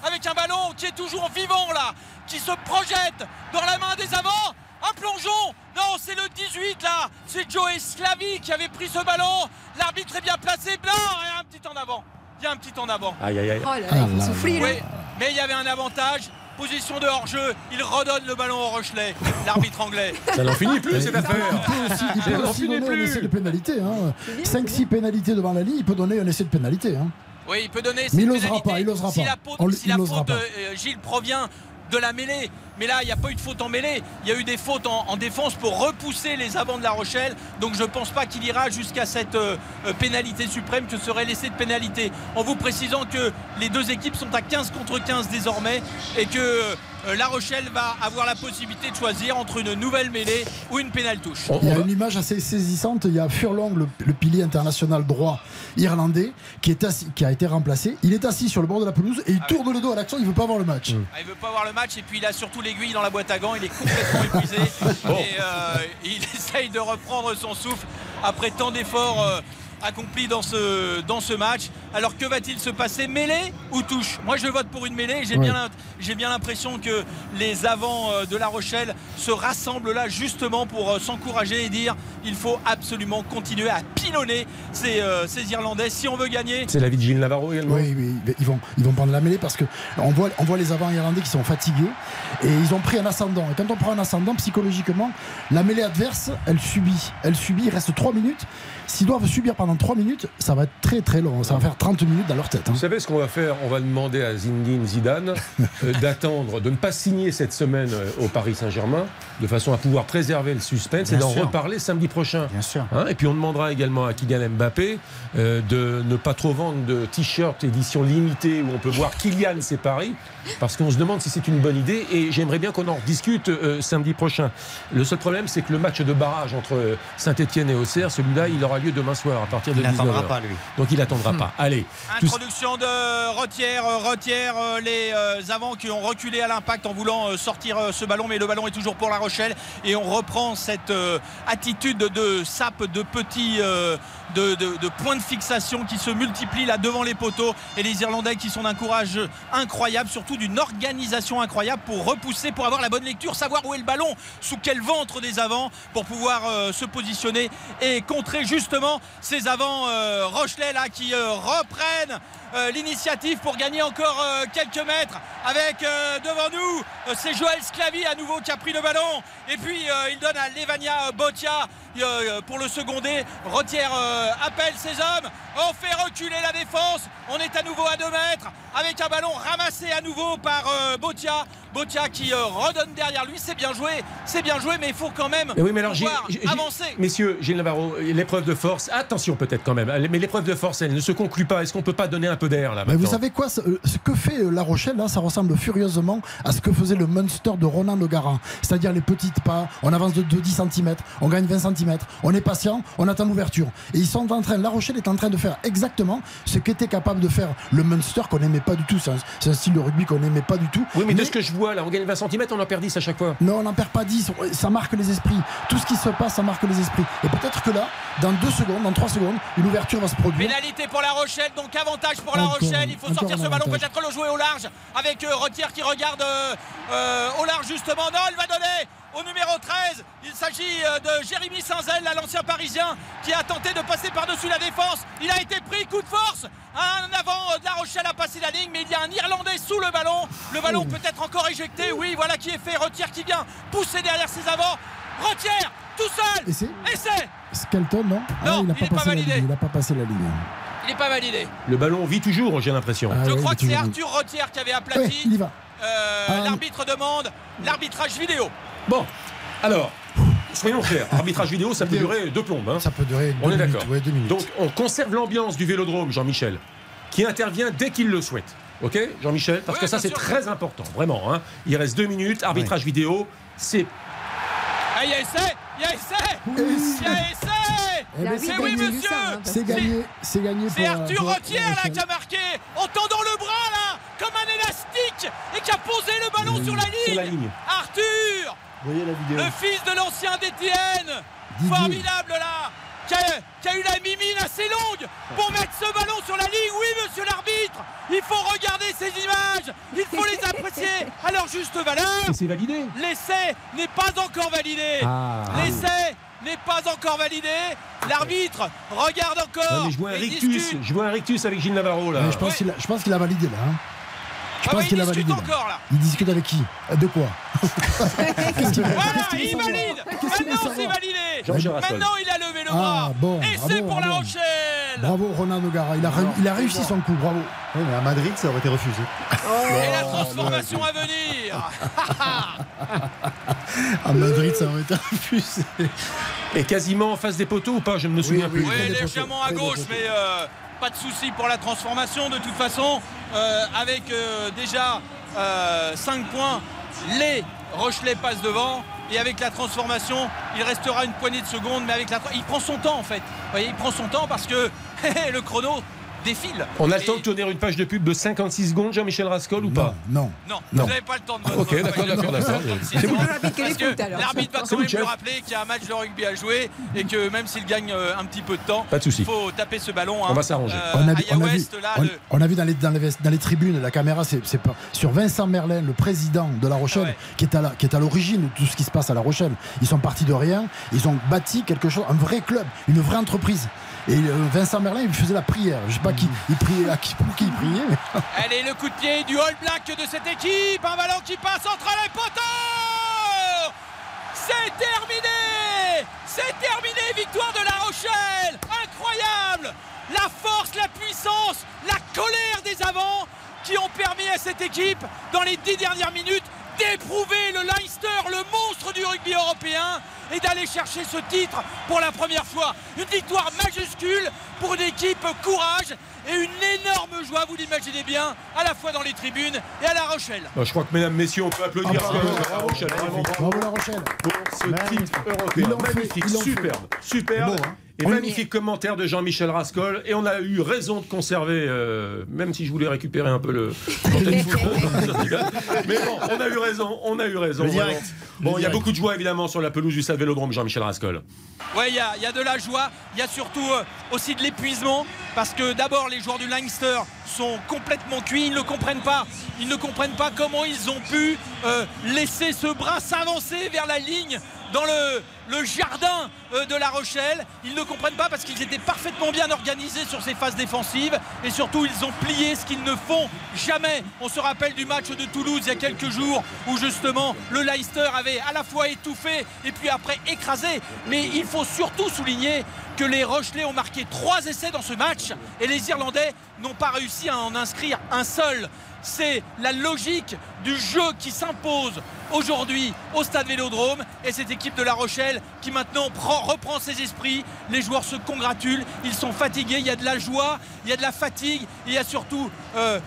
avec un ballon qui est toujours vivant là, qui se projette dans la main des avants. Un plongeon Non, c'est le 18 là C'est Joe Slavi qui avait pris ce ballon. L'arbitre est bien placé. Blanc Il y a un petit en avant. Il y a un petit en avant. Aïe, aïe, aïe. Oh là là, il faut souffrir. Oui, mais il y avait un avantage. Position de hors-jeu, il redonne le ballon au Rochelet, l'arbitre anglais. [LAUGHS] Ça n'en finit plus cette Il affaire. peut aussi, il peut donner un essai de pénalité. Hein. 5-6 pénalités devant la ligne, il peut donner un essai de pénalité. hein. Oui, il peut donner Mais il n'osera pas, il n'osera si pas. La faute, si la faute, pas. euh, Gilles, provient de la mêlée. Mais là, il n'y a pas eu de faute en mêlée. Il y a eu des fautes en, en défense pour repousser les avants de La Rochelle. Donc je ne pense pas qu'il ira jusqu'à cette euh, euh, pénalité suprême que serait l'essai de pénalité. En vous précisant que les deux équipes sont à 15 contre 15 désormais et que euh, La Rochelle va avoir la possibilité de choisir entre une nouvelle mêlée ou une pénale touche. Il y a une image assez saisissante. Il y a Furlong, le, le pilier international droit irlandais, qui, est assis- qui a été remplacé. Il est assis sur le bord de la pelouse et il tourne le dos à l'action. Il veut pas voir le match. Ah, il veut pas voir le match et puis il a surtout l'aiguille dans la boîte à gants. Il est complètement épuisé [LAUGHS] et euh, il [LAUGHS] essaye de reprendre son souffle après tant d'efforts euh, accomplis dans ce, dans ce match. Alors que va-t-il se passer? Mêlée ou touche? Moi je vote pour une mêlée. J'ai Ouais. bien l'int- j'ai bien l'impression que les avants euh, de La Rochelle se rassemblent là justement pour euh, s'encourager et dire il faut absolument continuer à pilonner ces, euh, ces Irlandais si on veut gagner. C'est l'avis de Gilles Navarro également. Oui, oui, ils vont, ils vont prendre la mêlée parce que on voit, on voit les avants irlandais qui sont fatigués et ils ont pris un ascendant. Et quand on prend un ascendant, psychologiquement, la mêlée adverse, elle subit. Elle subit, il reste 3 minutes. S'ils doivent subir pendant 3 minutes, ça va être très très long. Ça va faire 30 minutes dans leur tête. hein. Vous savez ce qu'on va faire? On va demander à Zinedine Zidane [LAUGHS] euh, d'attendre, de ne pas signer cette semaine euh, au Paris Saint-Germain, de façon à pouvoir préserver le suspense et d'en reparler samedi prochain. Bien sûr. Hein, et puis on demandera également à Kylian Mbappé euh, de ne pas trop vendre de t-shirts édition limitée où on peut voir Kylian c'est Paris, parce qu'on se demande si c'est une bonne idée et j'aimerais bien qu'on en rediscute euh, samedi prochain. Le seul problème c'est que le match de barrage entre euh, Saint-Etienne et Auxerre, celui-là il aura lieu demain soir à partir de Il n'attendra 19h. pas, lui. Donc il n'attendra pas. Allez. Tous- Introduction de Retière, Retière, euh, les avants qui ont reculé à l'impact en voulant sortir ce ballon, mais le ballon est toujours pour La Rochelle et on reprend cette attitude de sape, de petits, euh, points de fixation qui se multiplient là devant les poteaux. Et les Irlandais qui sont d'un courage incroyable, surtout d'une organisation incroyable pour repousser, pour avoir la bonne lecture, savoir où est le ballon, sous quel ventre des avants pour pouvoir euh, se positionner et contrer justement ces avants euh, Rochelais là qui reprennent l'initiative pour gagner encore euh, quelques mètres avec euh, devant nous euh, c'est Joël Sclavi à nouveau qui a pris le ballon. Et puis euh, il donne à Levania Botia euh, pour le seconder Retière euh, appelle ses hommes. On fait reculer la défense. On est à nouveau à 2 mètres avec un ballon ramassé à nouveau par euh, Botia. Botia qui euh, redonne derrière lui. C'est bien joué. C'est bien joué mais il faut quand même Eh oui, mais alors, j'ai- pouvoir j'ai- avancer. Messieurs, Gilles Navarro, l'épreuve de force, attention peut-être quand même, mais l'épreuve de force, elle ne se conclut pas. Est-ce qu'on peut pas donner un peu d'air là Mais vous savez quoi Ce ce que fait euh, La Rochelle, là, ça ressemble furieusement à ce que faisait le Munster de Ronan Le Garin. C'est-à-dire les petites pas, on avance de, de 10 cm, on gagne 20 cm, on est patient, on attend l'ouverture. Et ils sont en train, La Rochelle est en train de faire exactement ce qu'était capable de faire le Munster qu'on n'aimait pas du tout. C'est un, c'est un style de rugby qu'on n'aimait pas du tout. Oui, mais, de ce que je vois là, on gagne 20 cm, on en perd 10 à chaque fois. Non, on n'en perd pas 10. Ça marque les esprits. Tout ce qui se passe, ça marque les esprits. Et peut-être que là, dans 2 secondes, dans 3 secondes, une ouverture va se produire. Pénalité pour La Rochelle, donc avantage pour La Rochelle. Il faut sortir ce ballon, peut-être le jouer au large avec euh, Retière qui regarde euh, euh, au large justement. Non, il va donner au numéro 13. Il s'agit de Jérémy Saint-Zel, là, l'ancien parisien, qui a tenté de passer par-dessus la défense. Il a été pris, coup de force. Un avant de La Rochelle a passé la ligne, mais il y a un Irlandais sous le ballon. Le ballon peut être encore éjecté. Oui, voilà qui est fait. Retière qui vient pousser derrière ses avants. Retière, tout seul. C'est Essai. Skelton, non? Ah, Non, Il n'a pas pas, passé la validé. ligne. Il n'a pas passé la ligne. Il n'est pas validé. Le ballon vit toujours, j'ai l'impression. Ah Je ouais, crois est que c'est Arthur Retière qui avait Ouais, aplati. il y va. Euh, Ah, L'arbitre demande l'arbitrage vidéo. Bon, alors, soyons clairs, arbitrage vidéo, ça peut durer deux plombes. hein. Ça peut durer On deux est minutes, d'accord. ouais, deux minutes. Donc, on conserve l'ambiance du vélodrome, Jean-Michel, qui intervient dès qu'il le souhaite. Ok, Jean-Michel? Parce Ouais, que ça, c'est très important, vraiment. hein. Il reste deux minutes, arbitrage vidéo, c'est. Ah, il y a essai Il y a essai Il y a essai ben, Mais c'est oui, monsieur C'est gagné, c'est gagné pour. C'est euh, Arthur pour- Retière pour là qui a marqué en tendant le bras là comme un élastique et qui a posé le ballon sur la ligne. Sur la ligne. Arthur Vous voyez la vidéo Le fils de l'ancien d'Étienne Didier. Formidable là qui a, qui a eu la mimine assez longue pour mettre ce ballon sur la ligne. Oui, monsieur l'arbitre, il faut regarder ces images, il faut les apprécier [LAUGHS] à leur juste valeur. Et c'est validé. L'essai n'est pas encore validé. Ah. L'essai n'est pas encore validé. L'arbitre regarde encore. Non, mais je vois un rictus, discute. je vois un rictus avec Gilles Navarro là. Mais je pense qu'il a, validé là. hein. Je Ah pense bah, qu'il il a discute validé. encore là. Il discute avec qui? De quoi? [LAUGHS] Voilà, il valide. Maintenant c'est validé. Maintenant il a levé le Ah, bras. bon, Et bravo, c'est pour La bravo. Rochelle. Bravo Ronan Nogara, il a, ré- il a réussi son coup, bravo. Oui, mais à Madrid, ça aurait été refusé. Et la transformation à venir. [LAUGHS] [LAUGHS] [LAUGHS] À Madrid, ça aurait été refusé. [LAUGHS] Et quasiment en face des poteaux ou pas Je ne me souviens oui, plus. Oui, légèrement à gauche, mais euh, pas de souci pour la transformation de toute façon. euh, avec euh, déjà 5 points les Rochelais passent devant et avec la transformation, il restera une poignée de secondes, mais avec la il prend son temps en fait. Vous voyez, il prend son temps parce que [LAUGHS] le chrono défile. On a le temps de tourner une page de pub de 56 secondes, Jean-Michel Rascol, ou pas Non. Non, Non. vous n'avez pas le temps de Ah, ok, d'accord, d'accord. C'est L'arbitre va quand même lui rappeler qu'il y a un match de rugby à jouer et que même s'il gagne euh, un petit peu de temps, Pas de souci. il faut taper ce ballon. hein. On va s'arranger. Euh, on a, vu, on a vu- West, là, on- le- on a vu dans les, dans, les, dans les tribunes, la caméra, c'est sur Vincent Merlin, le président de La Rochelle, qui est à la- qui est à l'origine de tout ce qui se passe à La Rochelle. Ils sont partis de rien, ils ont bâti quelque chose, un vrai club, une vraie entreprise. Et euh, Vincent Merlin, il faisait la prière. Je sais pas à qui, le coup de pied du All Black de cette équipe. Un ballon qui passe entre les poteaux. C'est terminé. C'est terminé. Victoire de La Rochelle. Incroyable. La force, la puissance, la colère des avants qui ont permis à cette équipe, dans les dix dernières minutes, d'éprouver le Leinster, le monstre du rugby européen, et d'aller chercher ce titre pour la première fois. Une victoire majuscule pour une équipe courage et une énorme joie, vous l'imaginez bien, à la fois dans les tribunes et à La Rochelle. Bah, je crois que mesdames, messieurs, on peut applaudir Ah, bravo. La Rochelle. Vraiment, bravo Bravo La Rochelle. pour ce Magnifique. titre européen. Magnifique, superbe, superbe. Hein. Et magnifique commentaire de Jean-Michel Rascol. Et on a eu raison de conserver, euh, même si je voulais récupérer un peu le. [LAUGHS] [LAUGHS] Mais bon, on a eu raison, on a eu raison. Le direct. Bon, il y a beaucoup de joie évidemment sur la pelouse du Stade Vélodrome, Jean-Michel Rascol. Ouais, il y, a- il y a de la joie, il y a surtout euh, aussi de l'épuisement, parce que d'abord les joueurs du Leinster sont complètement cuits, ils ne comprennent pas, ils ne comprennent pas comment ils ont pu euh, laisser ce bras s'avancer vers la ligne dans le, le jardin euh, de La Rochelle. Ils ne comprennent pas parce qu'ils étaient parfaitement bien organisés sur ces phases défensives et surtout ils ont plié ce qu'ils ne font jamais. On se rappelle du match de Toulouse il y a quelques jours où justement le Leicester avait à la fois étouffé et puis après écrasé. Mais il faut surtout souligner que les Rochelais ont marqué trois essais dans ce match et les Irlandais n'ont pas réussi à en inscrire un seul. C'est la logique du jeu qui s'impose aujourd'hui au stade Vélodrome et cette équipe de La Rochelle qui maintenant prend- reprend ses esprits. Les joueurs se congratulent, ils sont fatigués, il y a de la joie, il y a de la fatigue, et il y a surtout, euh,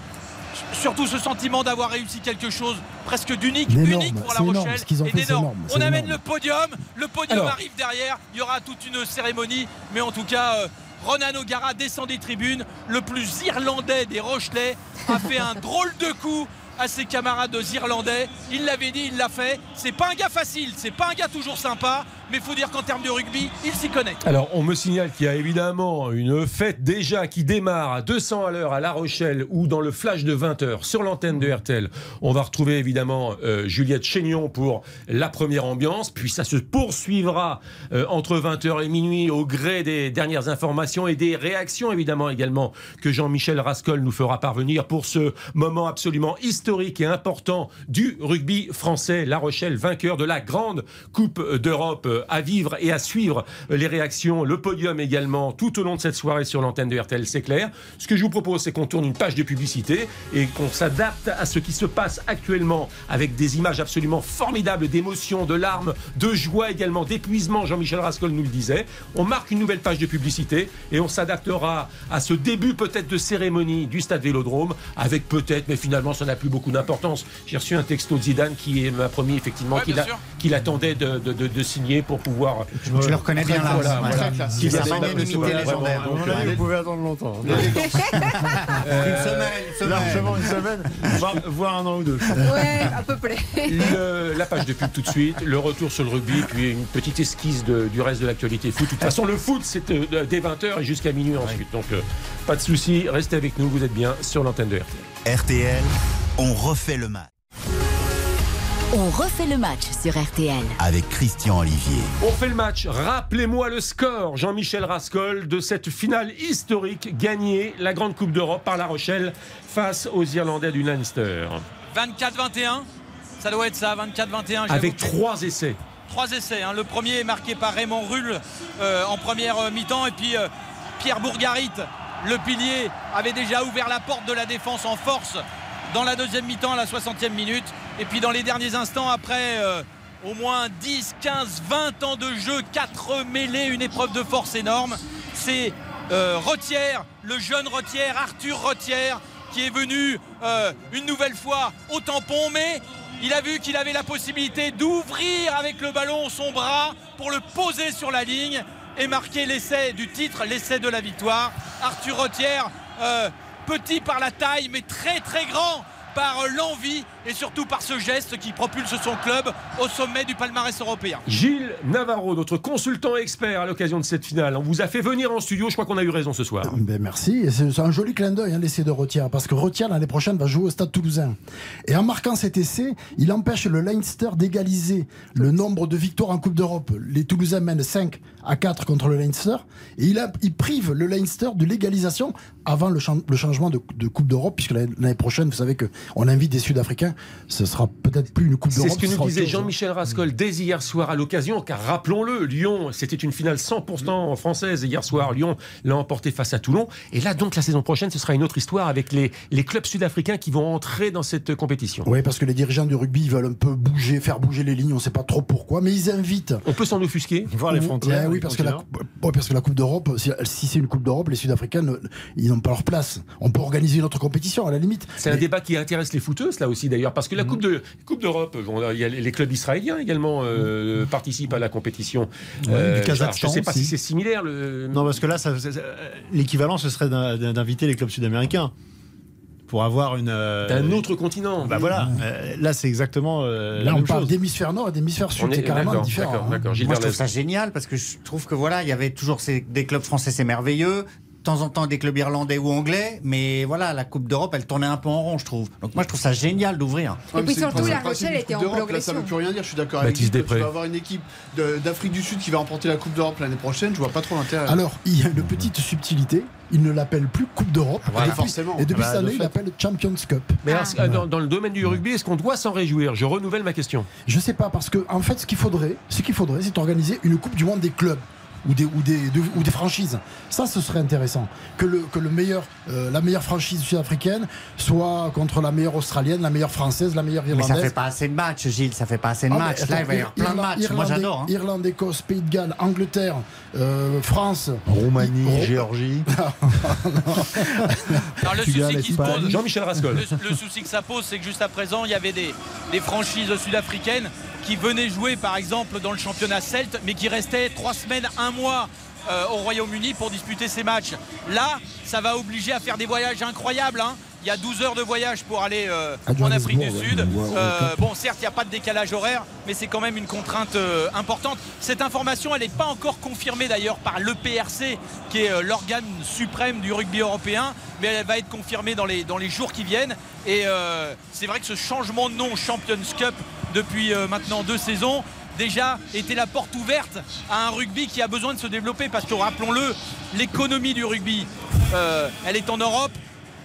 surtout ce sentiment d'avoir réussi quelque chose presque d'unique, unique pour La énorme, Rochelle et d'énorme. énorme, On amène énorme. le podium, le podium Alors. arrive derrière, il y aura toute une cérémonie, mais en tout cas. euh, Ronan O'Gara descend des tribunes, le plus irlandais des Rochelais a fait un [LAUGHS] drôle de coup à ses camarades irlandais. Il l'avait dit, il l'a fait. C'est pas un gars facile, c'est pas un gars toujours sympa, mais il faut dire qu'en termes de rugby, il s'y connaît. Alors, on me signale qu'il y a évidemment une fête déjà qui démarre à 200 à l'heure à La Rochelle ou dans le flash de 20h sur l'antenne de RTL. On va retrouver évidemment euh, Juliette Chénion pour la première ambiance, puis ça se poursuivra euh, entre 20h et minuit au gré des dernières informations et des réactions évidemment également que Jean-Michel Rascol nous fera parvenir pour ce moment absolument historique et important du rugby français. La Rochelle, vainqueur de la grande Coupe d'Europe euh, à vivre et à suivre les réactions, le podium également tout au long de cette soirée sur l'antenne de RTL, c'est clair. Ce que je vous propose, c'est qu'on tourne une page de publicité et qu'on s'adapte à ce qui se passe actuellement avec des images absolument formidables d'émotion, de larmes, de joie également, d'épuisement. Jean-Michel Rascol nous le disait. On marque une nouvelle page de publicité et on s'adaptera à ce début peut-être de cérémonie du stade Vélodrome avec peut-être, mais finalement ça n'a plus beaucoup d'importance. J'ai reçu un texto de Zidane qui m'a promis effectivement Ouais, qu'il attendait de, de- de- de signer pour pouvoir. Je le reconnais bien là. Voilà, voilà. Très Qu'il classe. a C'est un demandé mythe de nous- légendaire. euh, vous pouvez attendre longtemps. [LAUGHS] Une semaine, une semaine. Largement une semaine, voire, un an ou deux. Ouais, à peu près. La page de pub tout de suite, le retour sur le rugby, puis une petite esquisse de- du reste de l'actualité foot. De toute façon, le foot, c'est euh, dès 20h et jusqu'à minuit ensuite. Donc, euh, pas de souci, restez avec nous, vous êtes bien sur l'antenne de RTL. RTL, on refait le match On refait le match sur RTL. avec Christian Olivier. On fait le match. Rappelez-moi le score, Jean-Michel Rascol, de cette finale historique gagnée, la Grande Coupe d'Europe par La Rochelle face aux Irlandais du Leinster. 24-21, ça doit être ça, 24-21. j'avoue Avec trois essais. Trois essais. hein. Le premier est marqué par Raymond Rull euh, en première euh, mi-temps. Et puis euh, Pierre Bourgarit, le pilier, avait déjà ouvert la porte de la défense en force dans la deuxième mi-temps à la 60e minute. Et puis dans les derniers instants, après euh, au moins 10, 15, 20 ans de jeu, 4 mêlées, une épreuve de force énorme, c'est euh, le jeune Retière, Arthur Retière, qui est venu euh, une nouvelle fois au tampon, mais Il a vu qu'il avait la possibilité d'ouvrir avec le ballon son bras pour le poser sur la ligne et marquer l'essai du titre, l'essai de la victoire. Arthur Rotière, euh, petit par la taille, mais très très grand par l'envie et surtout par ce geste qui propulse son club au sommet du palmarès européen. Gilles Navarro, notre consultant expert à l'occasion de cette finale, on vous a fait venir en studio, je crois qu'on a eu raison ce soir. Ben merci, c'est un joli clin d'œil, hein, l'essai de Retière, parce que Retière l'année prochaine va jouer au Stade Toulousain. Et en marquant cet essai, il empêche le Leinster d'égaliser le nombre de victoires en Coupe d'Europe. Les Toulousains mènent 5 à 4 contre le Leinster, et il, a- il prive le Leinster de l'égalisation avant le, chan- le changement de, de Coupe d'Europe, puisque l'année l'année prochaine, vous savez qu'on invite des Sud-Africains, ce sera peut-être plus une Coupe d'Europe. C'est ce que nous disait. Jean-Michel Rascol dès hier soir à l'occasion, car rappelons-le, Lyon, c'était une finale 100% française hier soir. Lyon l'a emporté face à Toulon. Et là, donc, la saison prochaine, ce sera une autre histoire avec les, les clubs sud-africains qui vont entrer dans cette compétition. Oui, parce que les dirigeants du rugby ils veulent un peu bouger, faire bouger les lignes, on ne sait pas trop pourquoi, mais ils invitent. On peut s'en offusquer Voir les frontières. Ouais, oui, parce que, la, continents. ouais, parce que la Coupe d'Europe, si, si c'est une Coupe d'Europe, les Sud-Africains, ils n'ont pas leur place. On peut organiser une autre compétition, à la limite. C'est un débat qui intéresse les footeuses là aussi d'ailleurs parce que la coupe de coupe d'Europe, bon, là, il y a les clubs israéliens également euh, participent à la compétition. Ouais, du je- Kazakhstan Je ne sais pas si c'est similaire. Le... Non, parce que là, ça- ça- ça- l'équivalent, ce serait d'in- d'inviter les clubs sud-américains pour avoir une. euh, D'un autre continent. Bah voilà, euh, là, c'est exactement euh, la Là, on même parle d'hémisphère nord et d'hémisphère sud. est- C'est carrément d'accord, différent. d'accord, hein. Moi, je trouve ça génial parce que je trouve que voilà, il y avait toujours ces, des clubs français, c'est merveilleux. De temps en temps, des clubs irlandais ou anglais, mais voilà, la Coupe d'Europe, elle tournait un peu en rond, je trouve. Donc moi, je trouve ça génial d'ouvrir. Et puis surtout, le la Rochelle était Coupe en d'Europe, Là, ça progression. veut plus rien dire, je suis d'accord avec Baptiste Després. Tu vas avoir une équipe d'Afrique du Sud qui va remporter la Coupe d'Europe l'année prochaine, je vois pas trop l'intérêt. Alors, il y a une petite subtilité. Il ne l'appelle plus Coupe d'Europe. Voilà. et depuis, Forcément. et depuis Ah bah, cette année, de il l'appelle Champions Cup. Mais alors, dans, dans le domaine du rugby, est-ce qu'on doit s'en réjouir? Je renouvelle ma question. Je sais pas, parce que, en fait, ce qu'il faudrait, ce qu'il faudrait, c'est organiser une Coupe du Monde des clubs. Ou des, ou, des, de- ou des franchises. Ça, ce serait intéressant. Que, le, que le meilleur, euh, la meilleure franchise sud-africaine soit contre la meilleure australienne, la meilleure française, la meilleure Mais irlandaise. ça fait pas assez de matchs, Gilles, ça fait pas assez de Ah, mais matchs. Là, il va y avoir plein de Irlande- matchs. Moi, j'adore. hein. Irlande, Écosse, Pays de Galles, Angleterre, euh, France. Roumanie, Ro- Géorgie. [LAUGHS] Alors, le Portugal, souci qui se Espagne. pose, Jean-Michel Rascol. le, le souci que ça pose, c'est que juste à présent, il y avait des, des franchises sud-africaines qui venaient jouer, par exemple, dans le championnat celte, mais qui restaient trois semaines, un mois euh, au Royaume-Uni pour disputer ces matchs. Là, ça va obliger à faire des voyages incroyables. hein. Il y a 12 heures de voyage pour aller euh, en Afrique du Sud. Euh, bon, certes, il n'y a pas de décalage horaire, mais c'est quand même une contrainte euh, importante. Cette information, elle n'est pas encore confirmée d'ailleurs par l'EPRC, qui est l'organe suprême du rugby européen, mais elle va être confirmée dans les, dans les jours qui viennent. Et c'est vrai que ce changement de nom Champions Cup depuis maintenant deux saisons déjà était la porte ouverte à un rugby qui a besoin de se développer parce que rappelons-le, l'économie du rugby, euh, elle est en Europe,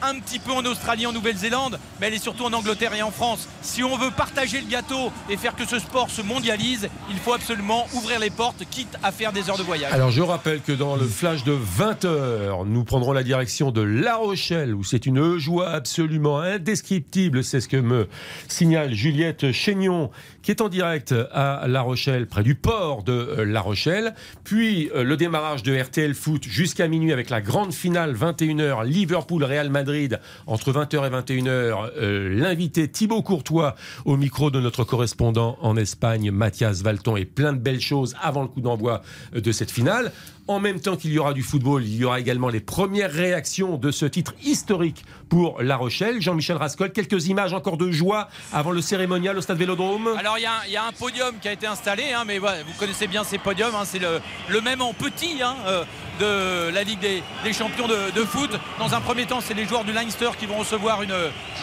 un petit peu en Australie, en Nouvelle-Zélande, mais elle est surtout en Angleterre et en France. Si on veut partager le gâteau et faire que ce sport se mondialise, il faut absolument ouvrir les portes, quitte à faire des heures de voyage. Alors je rappelle que dans le flash de 20h, nous prendrons la direction de La Rochelle où c'est une joie absolument indescriptible, c'est ce que me signale Juliette Chénion qui est en direct à La Rochelle, près du port de euh, La Rochelle. Puis euh, le démarrage de RTL Foot jusqu'à minuit avec la grande finale 21h Liverpool-Real Madrid entre 20h et 21h. euh, L'invité Thibaut Courtois au micro de notre correspondant en Espagne, Mathias Valton, et plein de belles choses avant le coup d'envoi de cette finale. En même temps qu'il y aura du football, il y aura également les premières réactions de ce titre historique pour La Rochelle. Jean-Michel Rascol, quelques images encore de joie avant le cérémonial au stade Vélodrome. Alors il y, a un- il y a un podium qui a été installé, hein, mais vous connaissez bien ces podiums, hein, c'est le, le même en petit hein, euh, de la Ligue des, des champions de, de foot. Dans un premier temps, c'est les joueurs du Leinster qui vont recevoir une,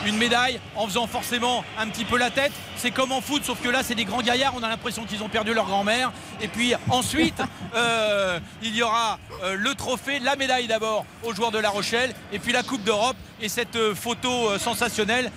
une médaille en faisant forcément un petit peu la tête. C'est comme en foot, sauf que là, c'est des grands gaillards, on a l'impression qu'ils ont perdu leur grand-mère. Et puis ensuite, [LAUGHS] euh, il y aura euh, le trophée, la médaille d'abord aux joueurs de La Rochelle, et puis la Coupe d'Europe et cette euh, photo euh, sensationnelle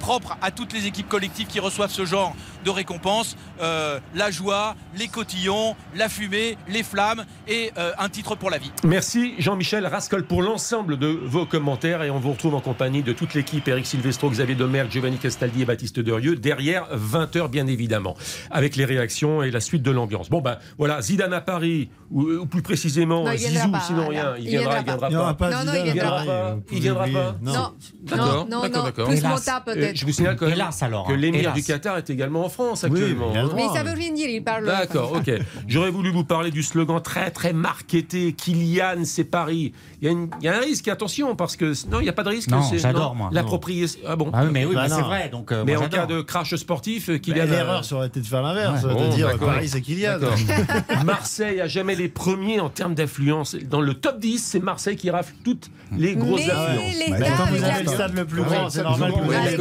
propre à toutes les équipes collectives qui reçoivent ce genre de récompenses. Euh, la joie, les cotillons, la fumée, les flammes et euh, un titre pour la vie. Merci Jean-Michel Rascol pour l'ensemble de vos commentaires et on vous retrouve en compagnie de toute l'équipe Eric Silvestro, Xavier Domergue, Giovanni Castaldi et Baptiste Derieux derrière 20h bien évidemment avec les réactions et la suite de l'ambiance. Bon ben voilà, Zidane à Paris ou, ou plus précisément Non, il viendra Zizou pas, sinon rien, il Il viendra, il viendra viendra pas. Non, non, il viendra pas. Il viendra pas. Non, non, D'accord, non, d'accord. Plus Euh, peut-être. Je vous signale quand même Hélas, alors, que hein. l'émir Hélas. du Qatar est également en France actuellement. Mais ça veut rien dire, il parle. D'accord, ok. [LAUGHS] J'aurais voulu vous parler du slogan très très marketé Kylian, c'est Paris. Il y, a une- il y a un risque, attention, parce que non, il n'y a pas de risque. Non, c'est- j'adore, moi. La Non. propriété. Ah bon Ah oui, mais oui, Bah c'est vrai. Donc, euh, Mais moi, en cas de crash sportif, euh, Bah, Kylian. L'erreur, ça aurait été de faire l'inverse, Ouais. de Bon, dire d'accord. Paris, c'est Kylian. [LAUGHS] Marseille a jamais les premiers en termes d'affluence. Dans le top 10, c'est Marseille qui rafle toutes les grosses Mais affluences. les Bah, quand vous avez le stade le plus Ah grand, c'est normal vous mettez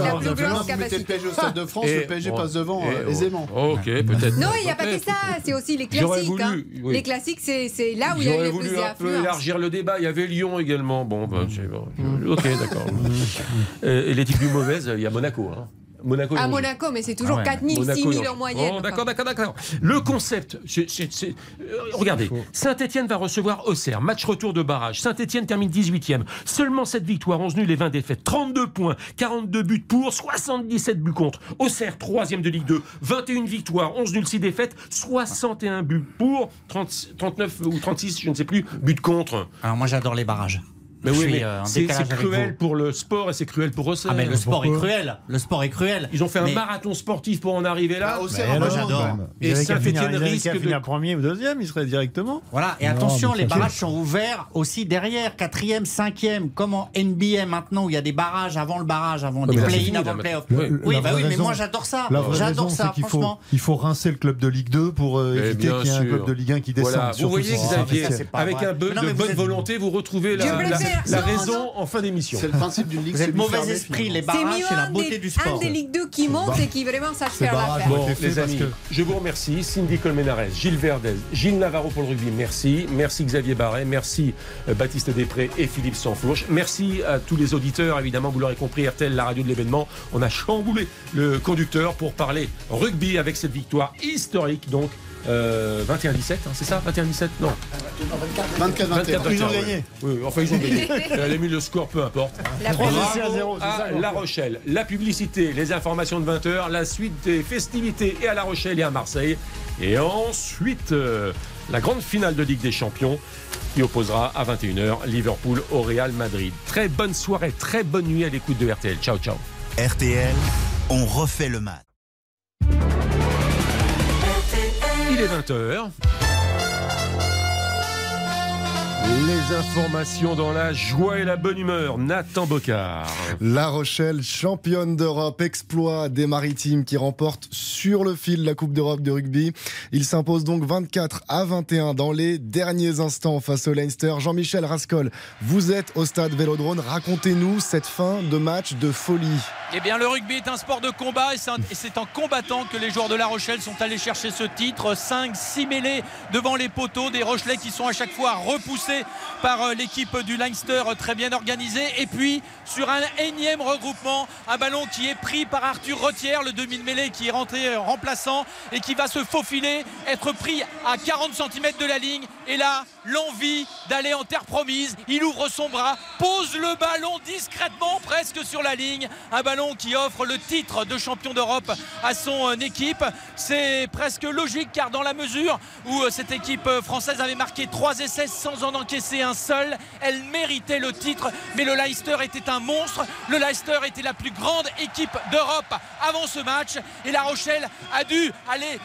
le. PSG au Stade de France, le PSG passe devant euh, aisément. Ok, peut-être. Non, il n'y a pas que ça, c'est aussi les J'aurais classiques. voulu, hein. oui. Les classiques, c'est c'est là où il y a eu J'aurais le voulu plus un peu élargir le débat. Il y avait Lyon également. Bon, ben, c'est bon. Ok, d'accord. Euh, et l'équipe plus mauvaise, il y a Monaco. hein. Monaco. À Monaco, mais c'est toujours Ah ouais. 4000, Monaco, 6000 ils ont- en moyenne. Oh, d'accord, d'accord, d'accord. Le concept, c'est- c'est- c'est- euh, regardez, Saint-Etienne va recevoir Auxerre, match retour de barrage. Saint-Etienne termine 18e. Seulement 7 victoires, 11 nuls et 20 défaites. 32 points, 42 buts pour, 77 buts contre. Auxerre, 3e de Ligue 2, 21 victoires, 11 nuls, 6 défaites, 61 buts pour, 30 39 ou 36, je ne sais plus, buts contre. Alors moi j'adore les barrages. Mais Je oui, suis, mais euh, en c'est décalage c'est avec cruel vous. pour le sport et c'est cruel pour Auxerre. Ah mais le sport est cruel. Le sport est cruel. Ils ont fait un Mais- marathon sportif pour en arriver là. Bah, moi, j'adore. quand même. Et Ils avaient qu'à Saint-Étienne finir- ils avaient risque qu'à de- finir premier ou deuxième, il serait directement. Voilà, et Non, attention, mais les ça, barrages sont ouverts aussi derrière, quatrième, cinquième, comme en NBA maintenant, où il y a des barrages avant le barrage, avant Ouais, des mais là, c'est play-in, fini, avant le play-off. maintenant. Oui, Oui. La bah vraie oui, mais raison- moi j'adore ça. La vraie raison, J'adore c'est ça, qu'il faut, franchement. il faut rincer le club de Ligue 2 pour euh, Mais éviter bien qu'il y ait un sûr. club de Ligue 1 qui descende. Voilà, vous surtout voyez si- Xavier, Ah, mais ça, c'est pas avec vrai. un peu Mais non, de vous bonne êtes- volonté, vous retrouvez la, la non, raison en fin d'émission. C'est le principe d'une ligue Vous êtes mauvais esprit, les barrages, c'est la un beauté des, du un sport. des Ligue 2 qui monte et qui vraiment sache faire l'affaire. Bon, les amis, que- je vous remercie. Cindy Colmenares, Gilles Verdez, Gilles Navarro pour le rugby, merci. Merci Xavier Barret, merci euh, Baptiste Després et Philippe Sansfourche. Merci à tous les auditeurs, évidemment, vous l'aurez compris, RTL, la radio de l'événement. On a chamboulé le conducteur pour parler rugby avec cette victoire historique, donc euh, 21-17, hein, c'est ça 21-17 Non. 24-21. 24, Ils ont gagné. Oui, enfin, ils ont gagné. [LAUGHS] Elle a mis le score, peu importe. La à La Rochelle. La publicité, les informations de 20h, la suite des festivités et à La Rochelle et à Marseille. Et ensuite, euh, la grande finale de Ligue des Champions qui opposera à 21h Liverpool au Real Madrid. Très bonne soirée, très bonne nuit à l'écoute de RTL. Ciao, ciao. RTL, on refait le match. Il est 20h. Les informations dans la joie et la bonne humeur. Nathan Bocard. La Rochelle, championne d'Europe, exploit des maritimes qui remportent sur le fil la Coupe d'Europe de rugby. Il s'impose donc 24 à 21 dans les derniers instants face au Leinster. Jean-Michel Rascol, vous êtes au stade Vélodrome. Racontez-nous cette fin de match de folie. Eh bien, le rugby est un sport de combat et c'est en combattant que les joueurs de La Rochelle sont allés chercher ce titre. 5-6 mêlées devant les poteaux, des Rochelais qui sont à chaque fois repoussés par euh, l'équipe du Leinster euh, très bien organisée. Et puis, sur un énième regroupement, un ballon qui est pris par Arthur Retière, le demi-mêlée qui est rentré euh, remplaçant et qui va se faufiler, être pris à 40 cm de la ligne. Et là, l'envie d'aller en terre promise, il ouvre son bras, pose le ballon discrètement presque sur la ligne. Un ballon qui offre le titre de champion d'Europe à son équipe. C'est presque logique car dans la mesure où cette équipe française avait marqué trois essais sans en encaisser un seul, elle méritait le titre. Mais le Leicester était un monstre. Le Leicester était la plus grande équipe d'Europe avant ce match. Et La Rochelle a dû aller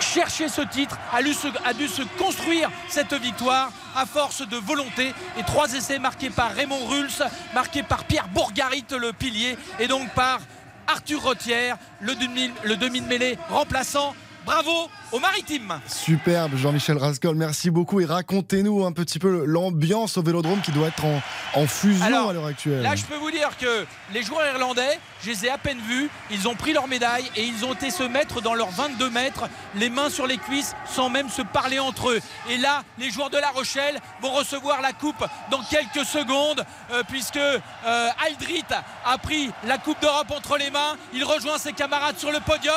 chercher ce titre, a dû, se, construire cette victoire à force de volonté. Et trois essais marqués par Raymond Rulls, marqués par Pierre Bourgarit, le pilier, et donc par Arthur Rotière, le demi, le demi de mêlée remplaçant. Bravo aux maritimes. Superbe, Jean-Michel Rascol, merci beaucoup. Et racontez-nous un petit peu l'ambiance au vélodrome qui doit être en, fusion à l'heure actuelle. Là, je peux vous dire que les joueurs irlandais, je les ai à peine vus, ils ont pris leur médaille et ils ont été se mettre dans leurs 22 mètres, les mains sur les cuisses, sans même se parler entre eux. Et là, les joueurs de La Rochelle vont recevoir la coupe dans quelques secondes, euh, puisque euh, Aldrit a pris la Coupe d'Europe entre les mains. Il rejoint ses camarades sur le podium.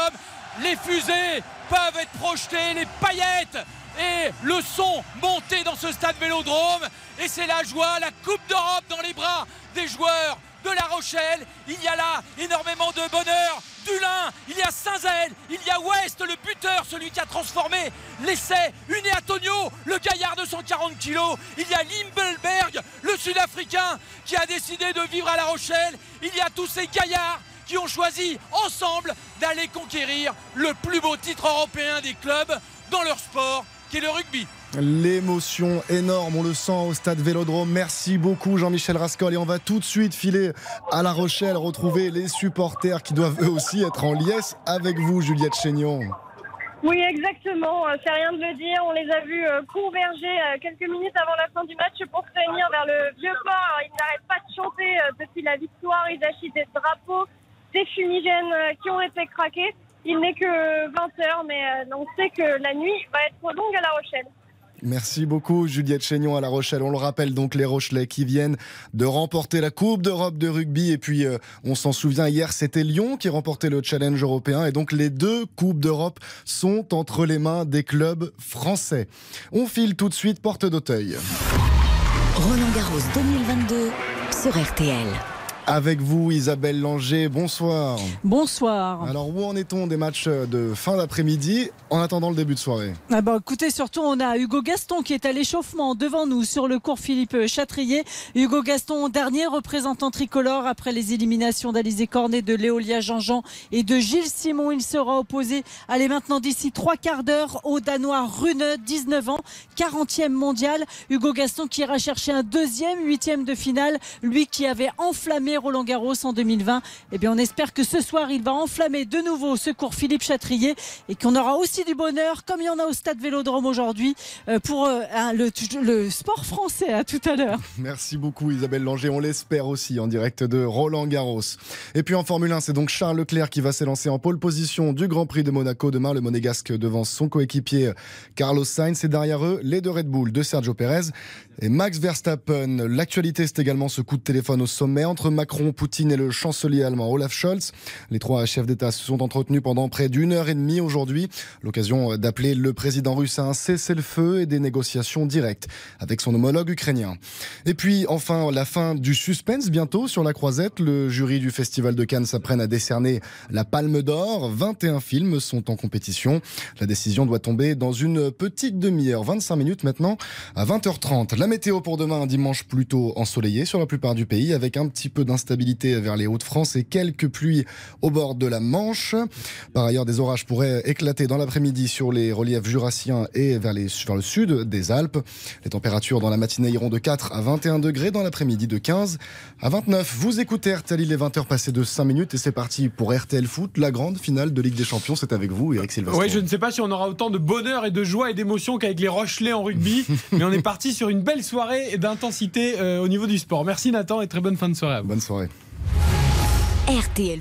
Les fusées peuvent être projetées, les paillettes et le son monté dans ce stade Vélodrome. Et c'est la joie, la Coupe d'Europe dans les bras des joueurs de La Rochelle. Il y a là énormément de bonheur. Dulin, il y a Saint-Zaël, il y a West, le buteur, celui qui a transformé l'essai. Une Antonio, le gaillard de 140 kg. Il y a Limbelberg, le Sud-Africain, qui a décidé de vivre à La Rochelle. Il y a tous ces gaillards qui ont choisi ensemble d'aller conquérir le plus beau titre européen des clubs dans leur sport, qui est le rugby. L'émotion énorme, on le sent au stade Vélodrome. Merci beaucoup Jean-Michel Rascol et on va tout de suite filer à La Rochelle, retrouver les supporters qui doivent eux aussi être en liesse avec vous Juliette Chénion. Oui, exactement. Euh, c'est rien de le dire. On les a vus euh, converger euh, quelques minutes avant la fin du match pour se réunir vers le vieux port. Ils n'arrêtent pas de chanter depuis la victoire. Ils agitent des drapeaux, des fumigènes qui ont été craqués. Il n'est que 20 h mais on sait que la nuit va être longue à La Rochelle. Merci beaucoup Juliette Chénion à La Rochelle. On le rappelle donc les Rochelais qui viennent de remporter la Coupe d'Europe de rugby et puis euh, on s'en souvient hier c'était Lyon qui remportait le challenge européen et donc les deux Coupes d'Europe sont entre les mains des clubs français. On file tout de suite porte d'Auteuil. Roland Garros 2022 sur RTL. Avec vous, Isabelle Langer, bonsoir. Bonsoir. Alors, où en est-on des matchs de fin d'après-midi en attendant le début de soirée? Ah bah, Écoutez, surtout, on a Hugo Gaston qui est à l'échauffement devant nous sur le cours Philippe Châtrier. Hugo Gaston, dernier représentant tricolore après les éliminations d'Alizé Cornet, de Léolia Jean-Jean et de Gilles Simon. Il sera opposé, allez maintenant d'ici trois quarts d'heure, au Danois Rune, 19 ans, 40e mondial. Hugo Gaston qui ira chercher un deuxième, huitième de finale, lui qui avait enflammé Roland Garros en 2020. Eh bien, on espère que ce soir, il va enflammer de nouveau ce cours Philippe Chatrier et qu'on aura aussi du bonheur, comme il y en a au stade Vélodrome aujourd'hui, euh, pour euh, le, sport français. À tout à l'heure. [LAUGHS] Merci beaucoup, Isabelle Langer. On l'espère aussi en direct de Roland Garros. Et puis en Formule 1, c'est donc Charles Leclerc qui va s'élancer en pole position du Grand Prix de Monaco demain. Le Monégasque devant son coéquipier Carlos Sainz. Et derrière eux, les deux Red Bull de Sergio Perez et Max Verstappen. L'actualité, c'est également ce coup de téléphone au sommet entre Macron, Poutine et le chancelier allemand Olaf Scholz. Les trois chefs d'État se sont entretenus pendant près d'une heure et demie aujourd'hui. L'occasion d'appeler le président russe à un cessez-le-feu et des négociations directes avec son homologue ukrainien. Et puis, enfin, la fin du suspense bientôt sur la croisette. Le jury du Festival de Cannes s'apprenne à décerner la Palme d'Or. 21 films sont en compétition. La décision doit tomber dans une petite demi-heure, 25 minutes maintenant, à 20h30. La météo pour demain, un dimanche plutôt ensoleillé sur la plupart du pays, avec un petit peu d'instabilité vers les Hauts-de-France et quelques pluies au bord de la Manche. Par ailleurs, des orages pourraient éclater dans l'après-midi sur les reliefs jurassiens et vers, les, vers le sud des Alpes. Les températures dans la matinée iront de 4 à 21 degrés, dans l'après-midi de 15 à 29. Vous écoutez RTL, il est 20h passé de 5 minutes et c'est parti pour RTL Foot, la grande finale de Ligue des Champions. C'est avec vous, Eric Silvestre. Oui, je ne sais pas si on aura autant de bonheur et de joie et d'émotion qu'avec les Rochelais en rugby, [LAUGHS] mais on est parti sur une belle soirée et d'intensité euh, au niveau du sport. Merci Nathan et très bonne fin de soirée. Bonne soirée. RTL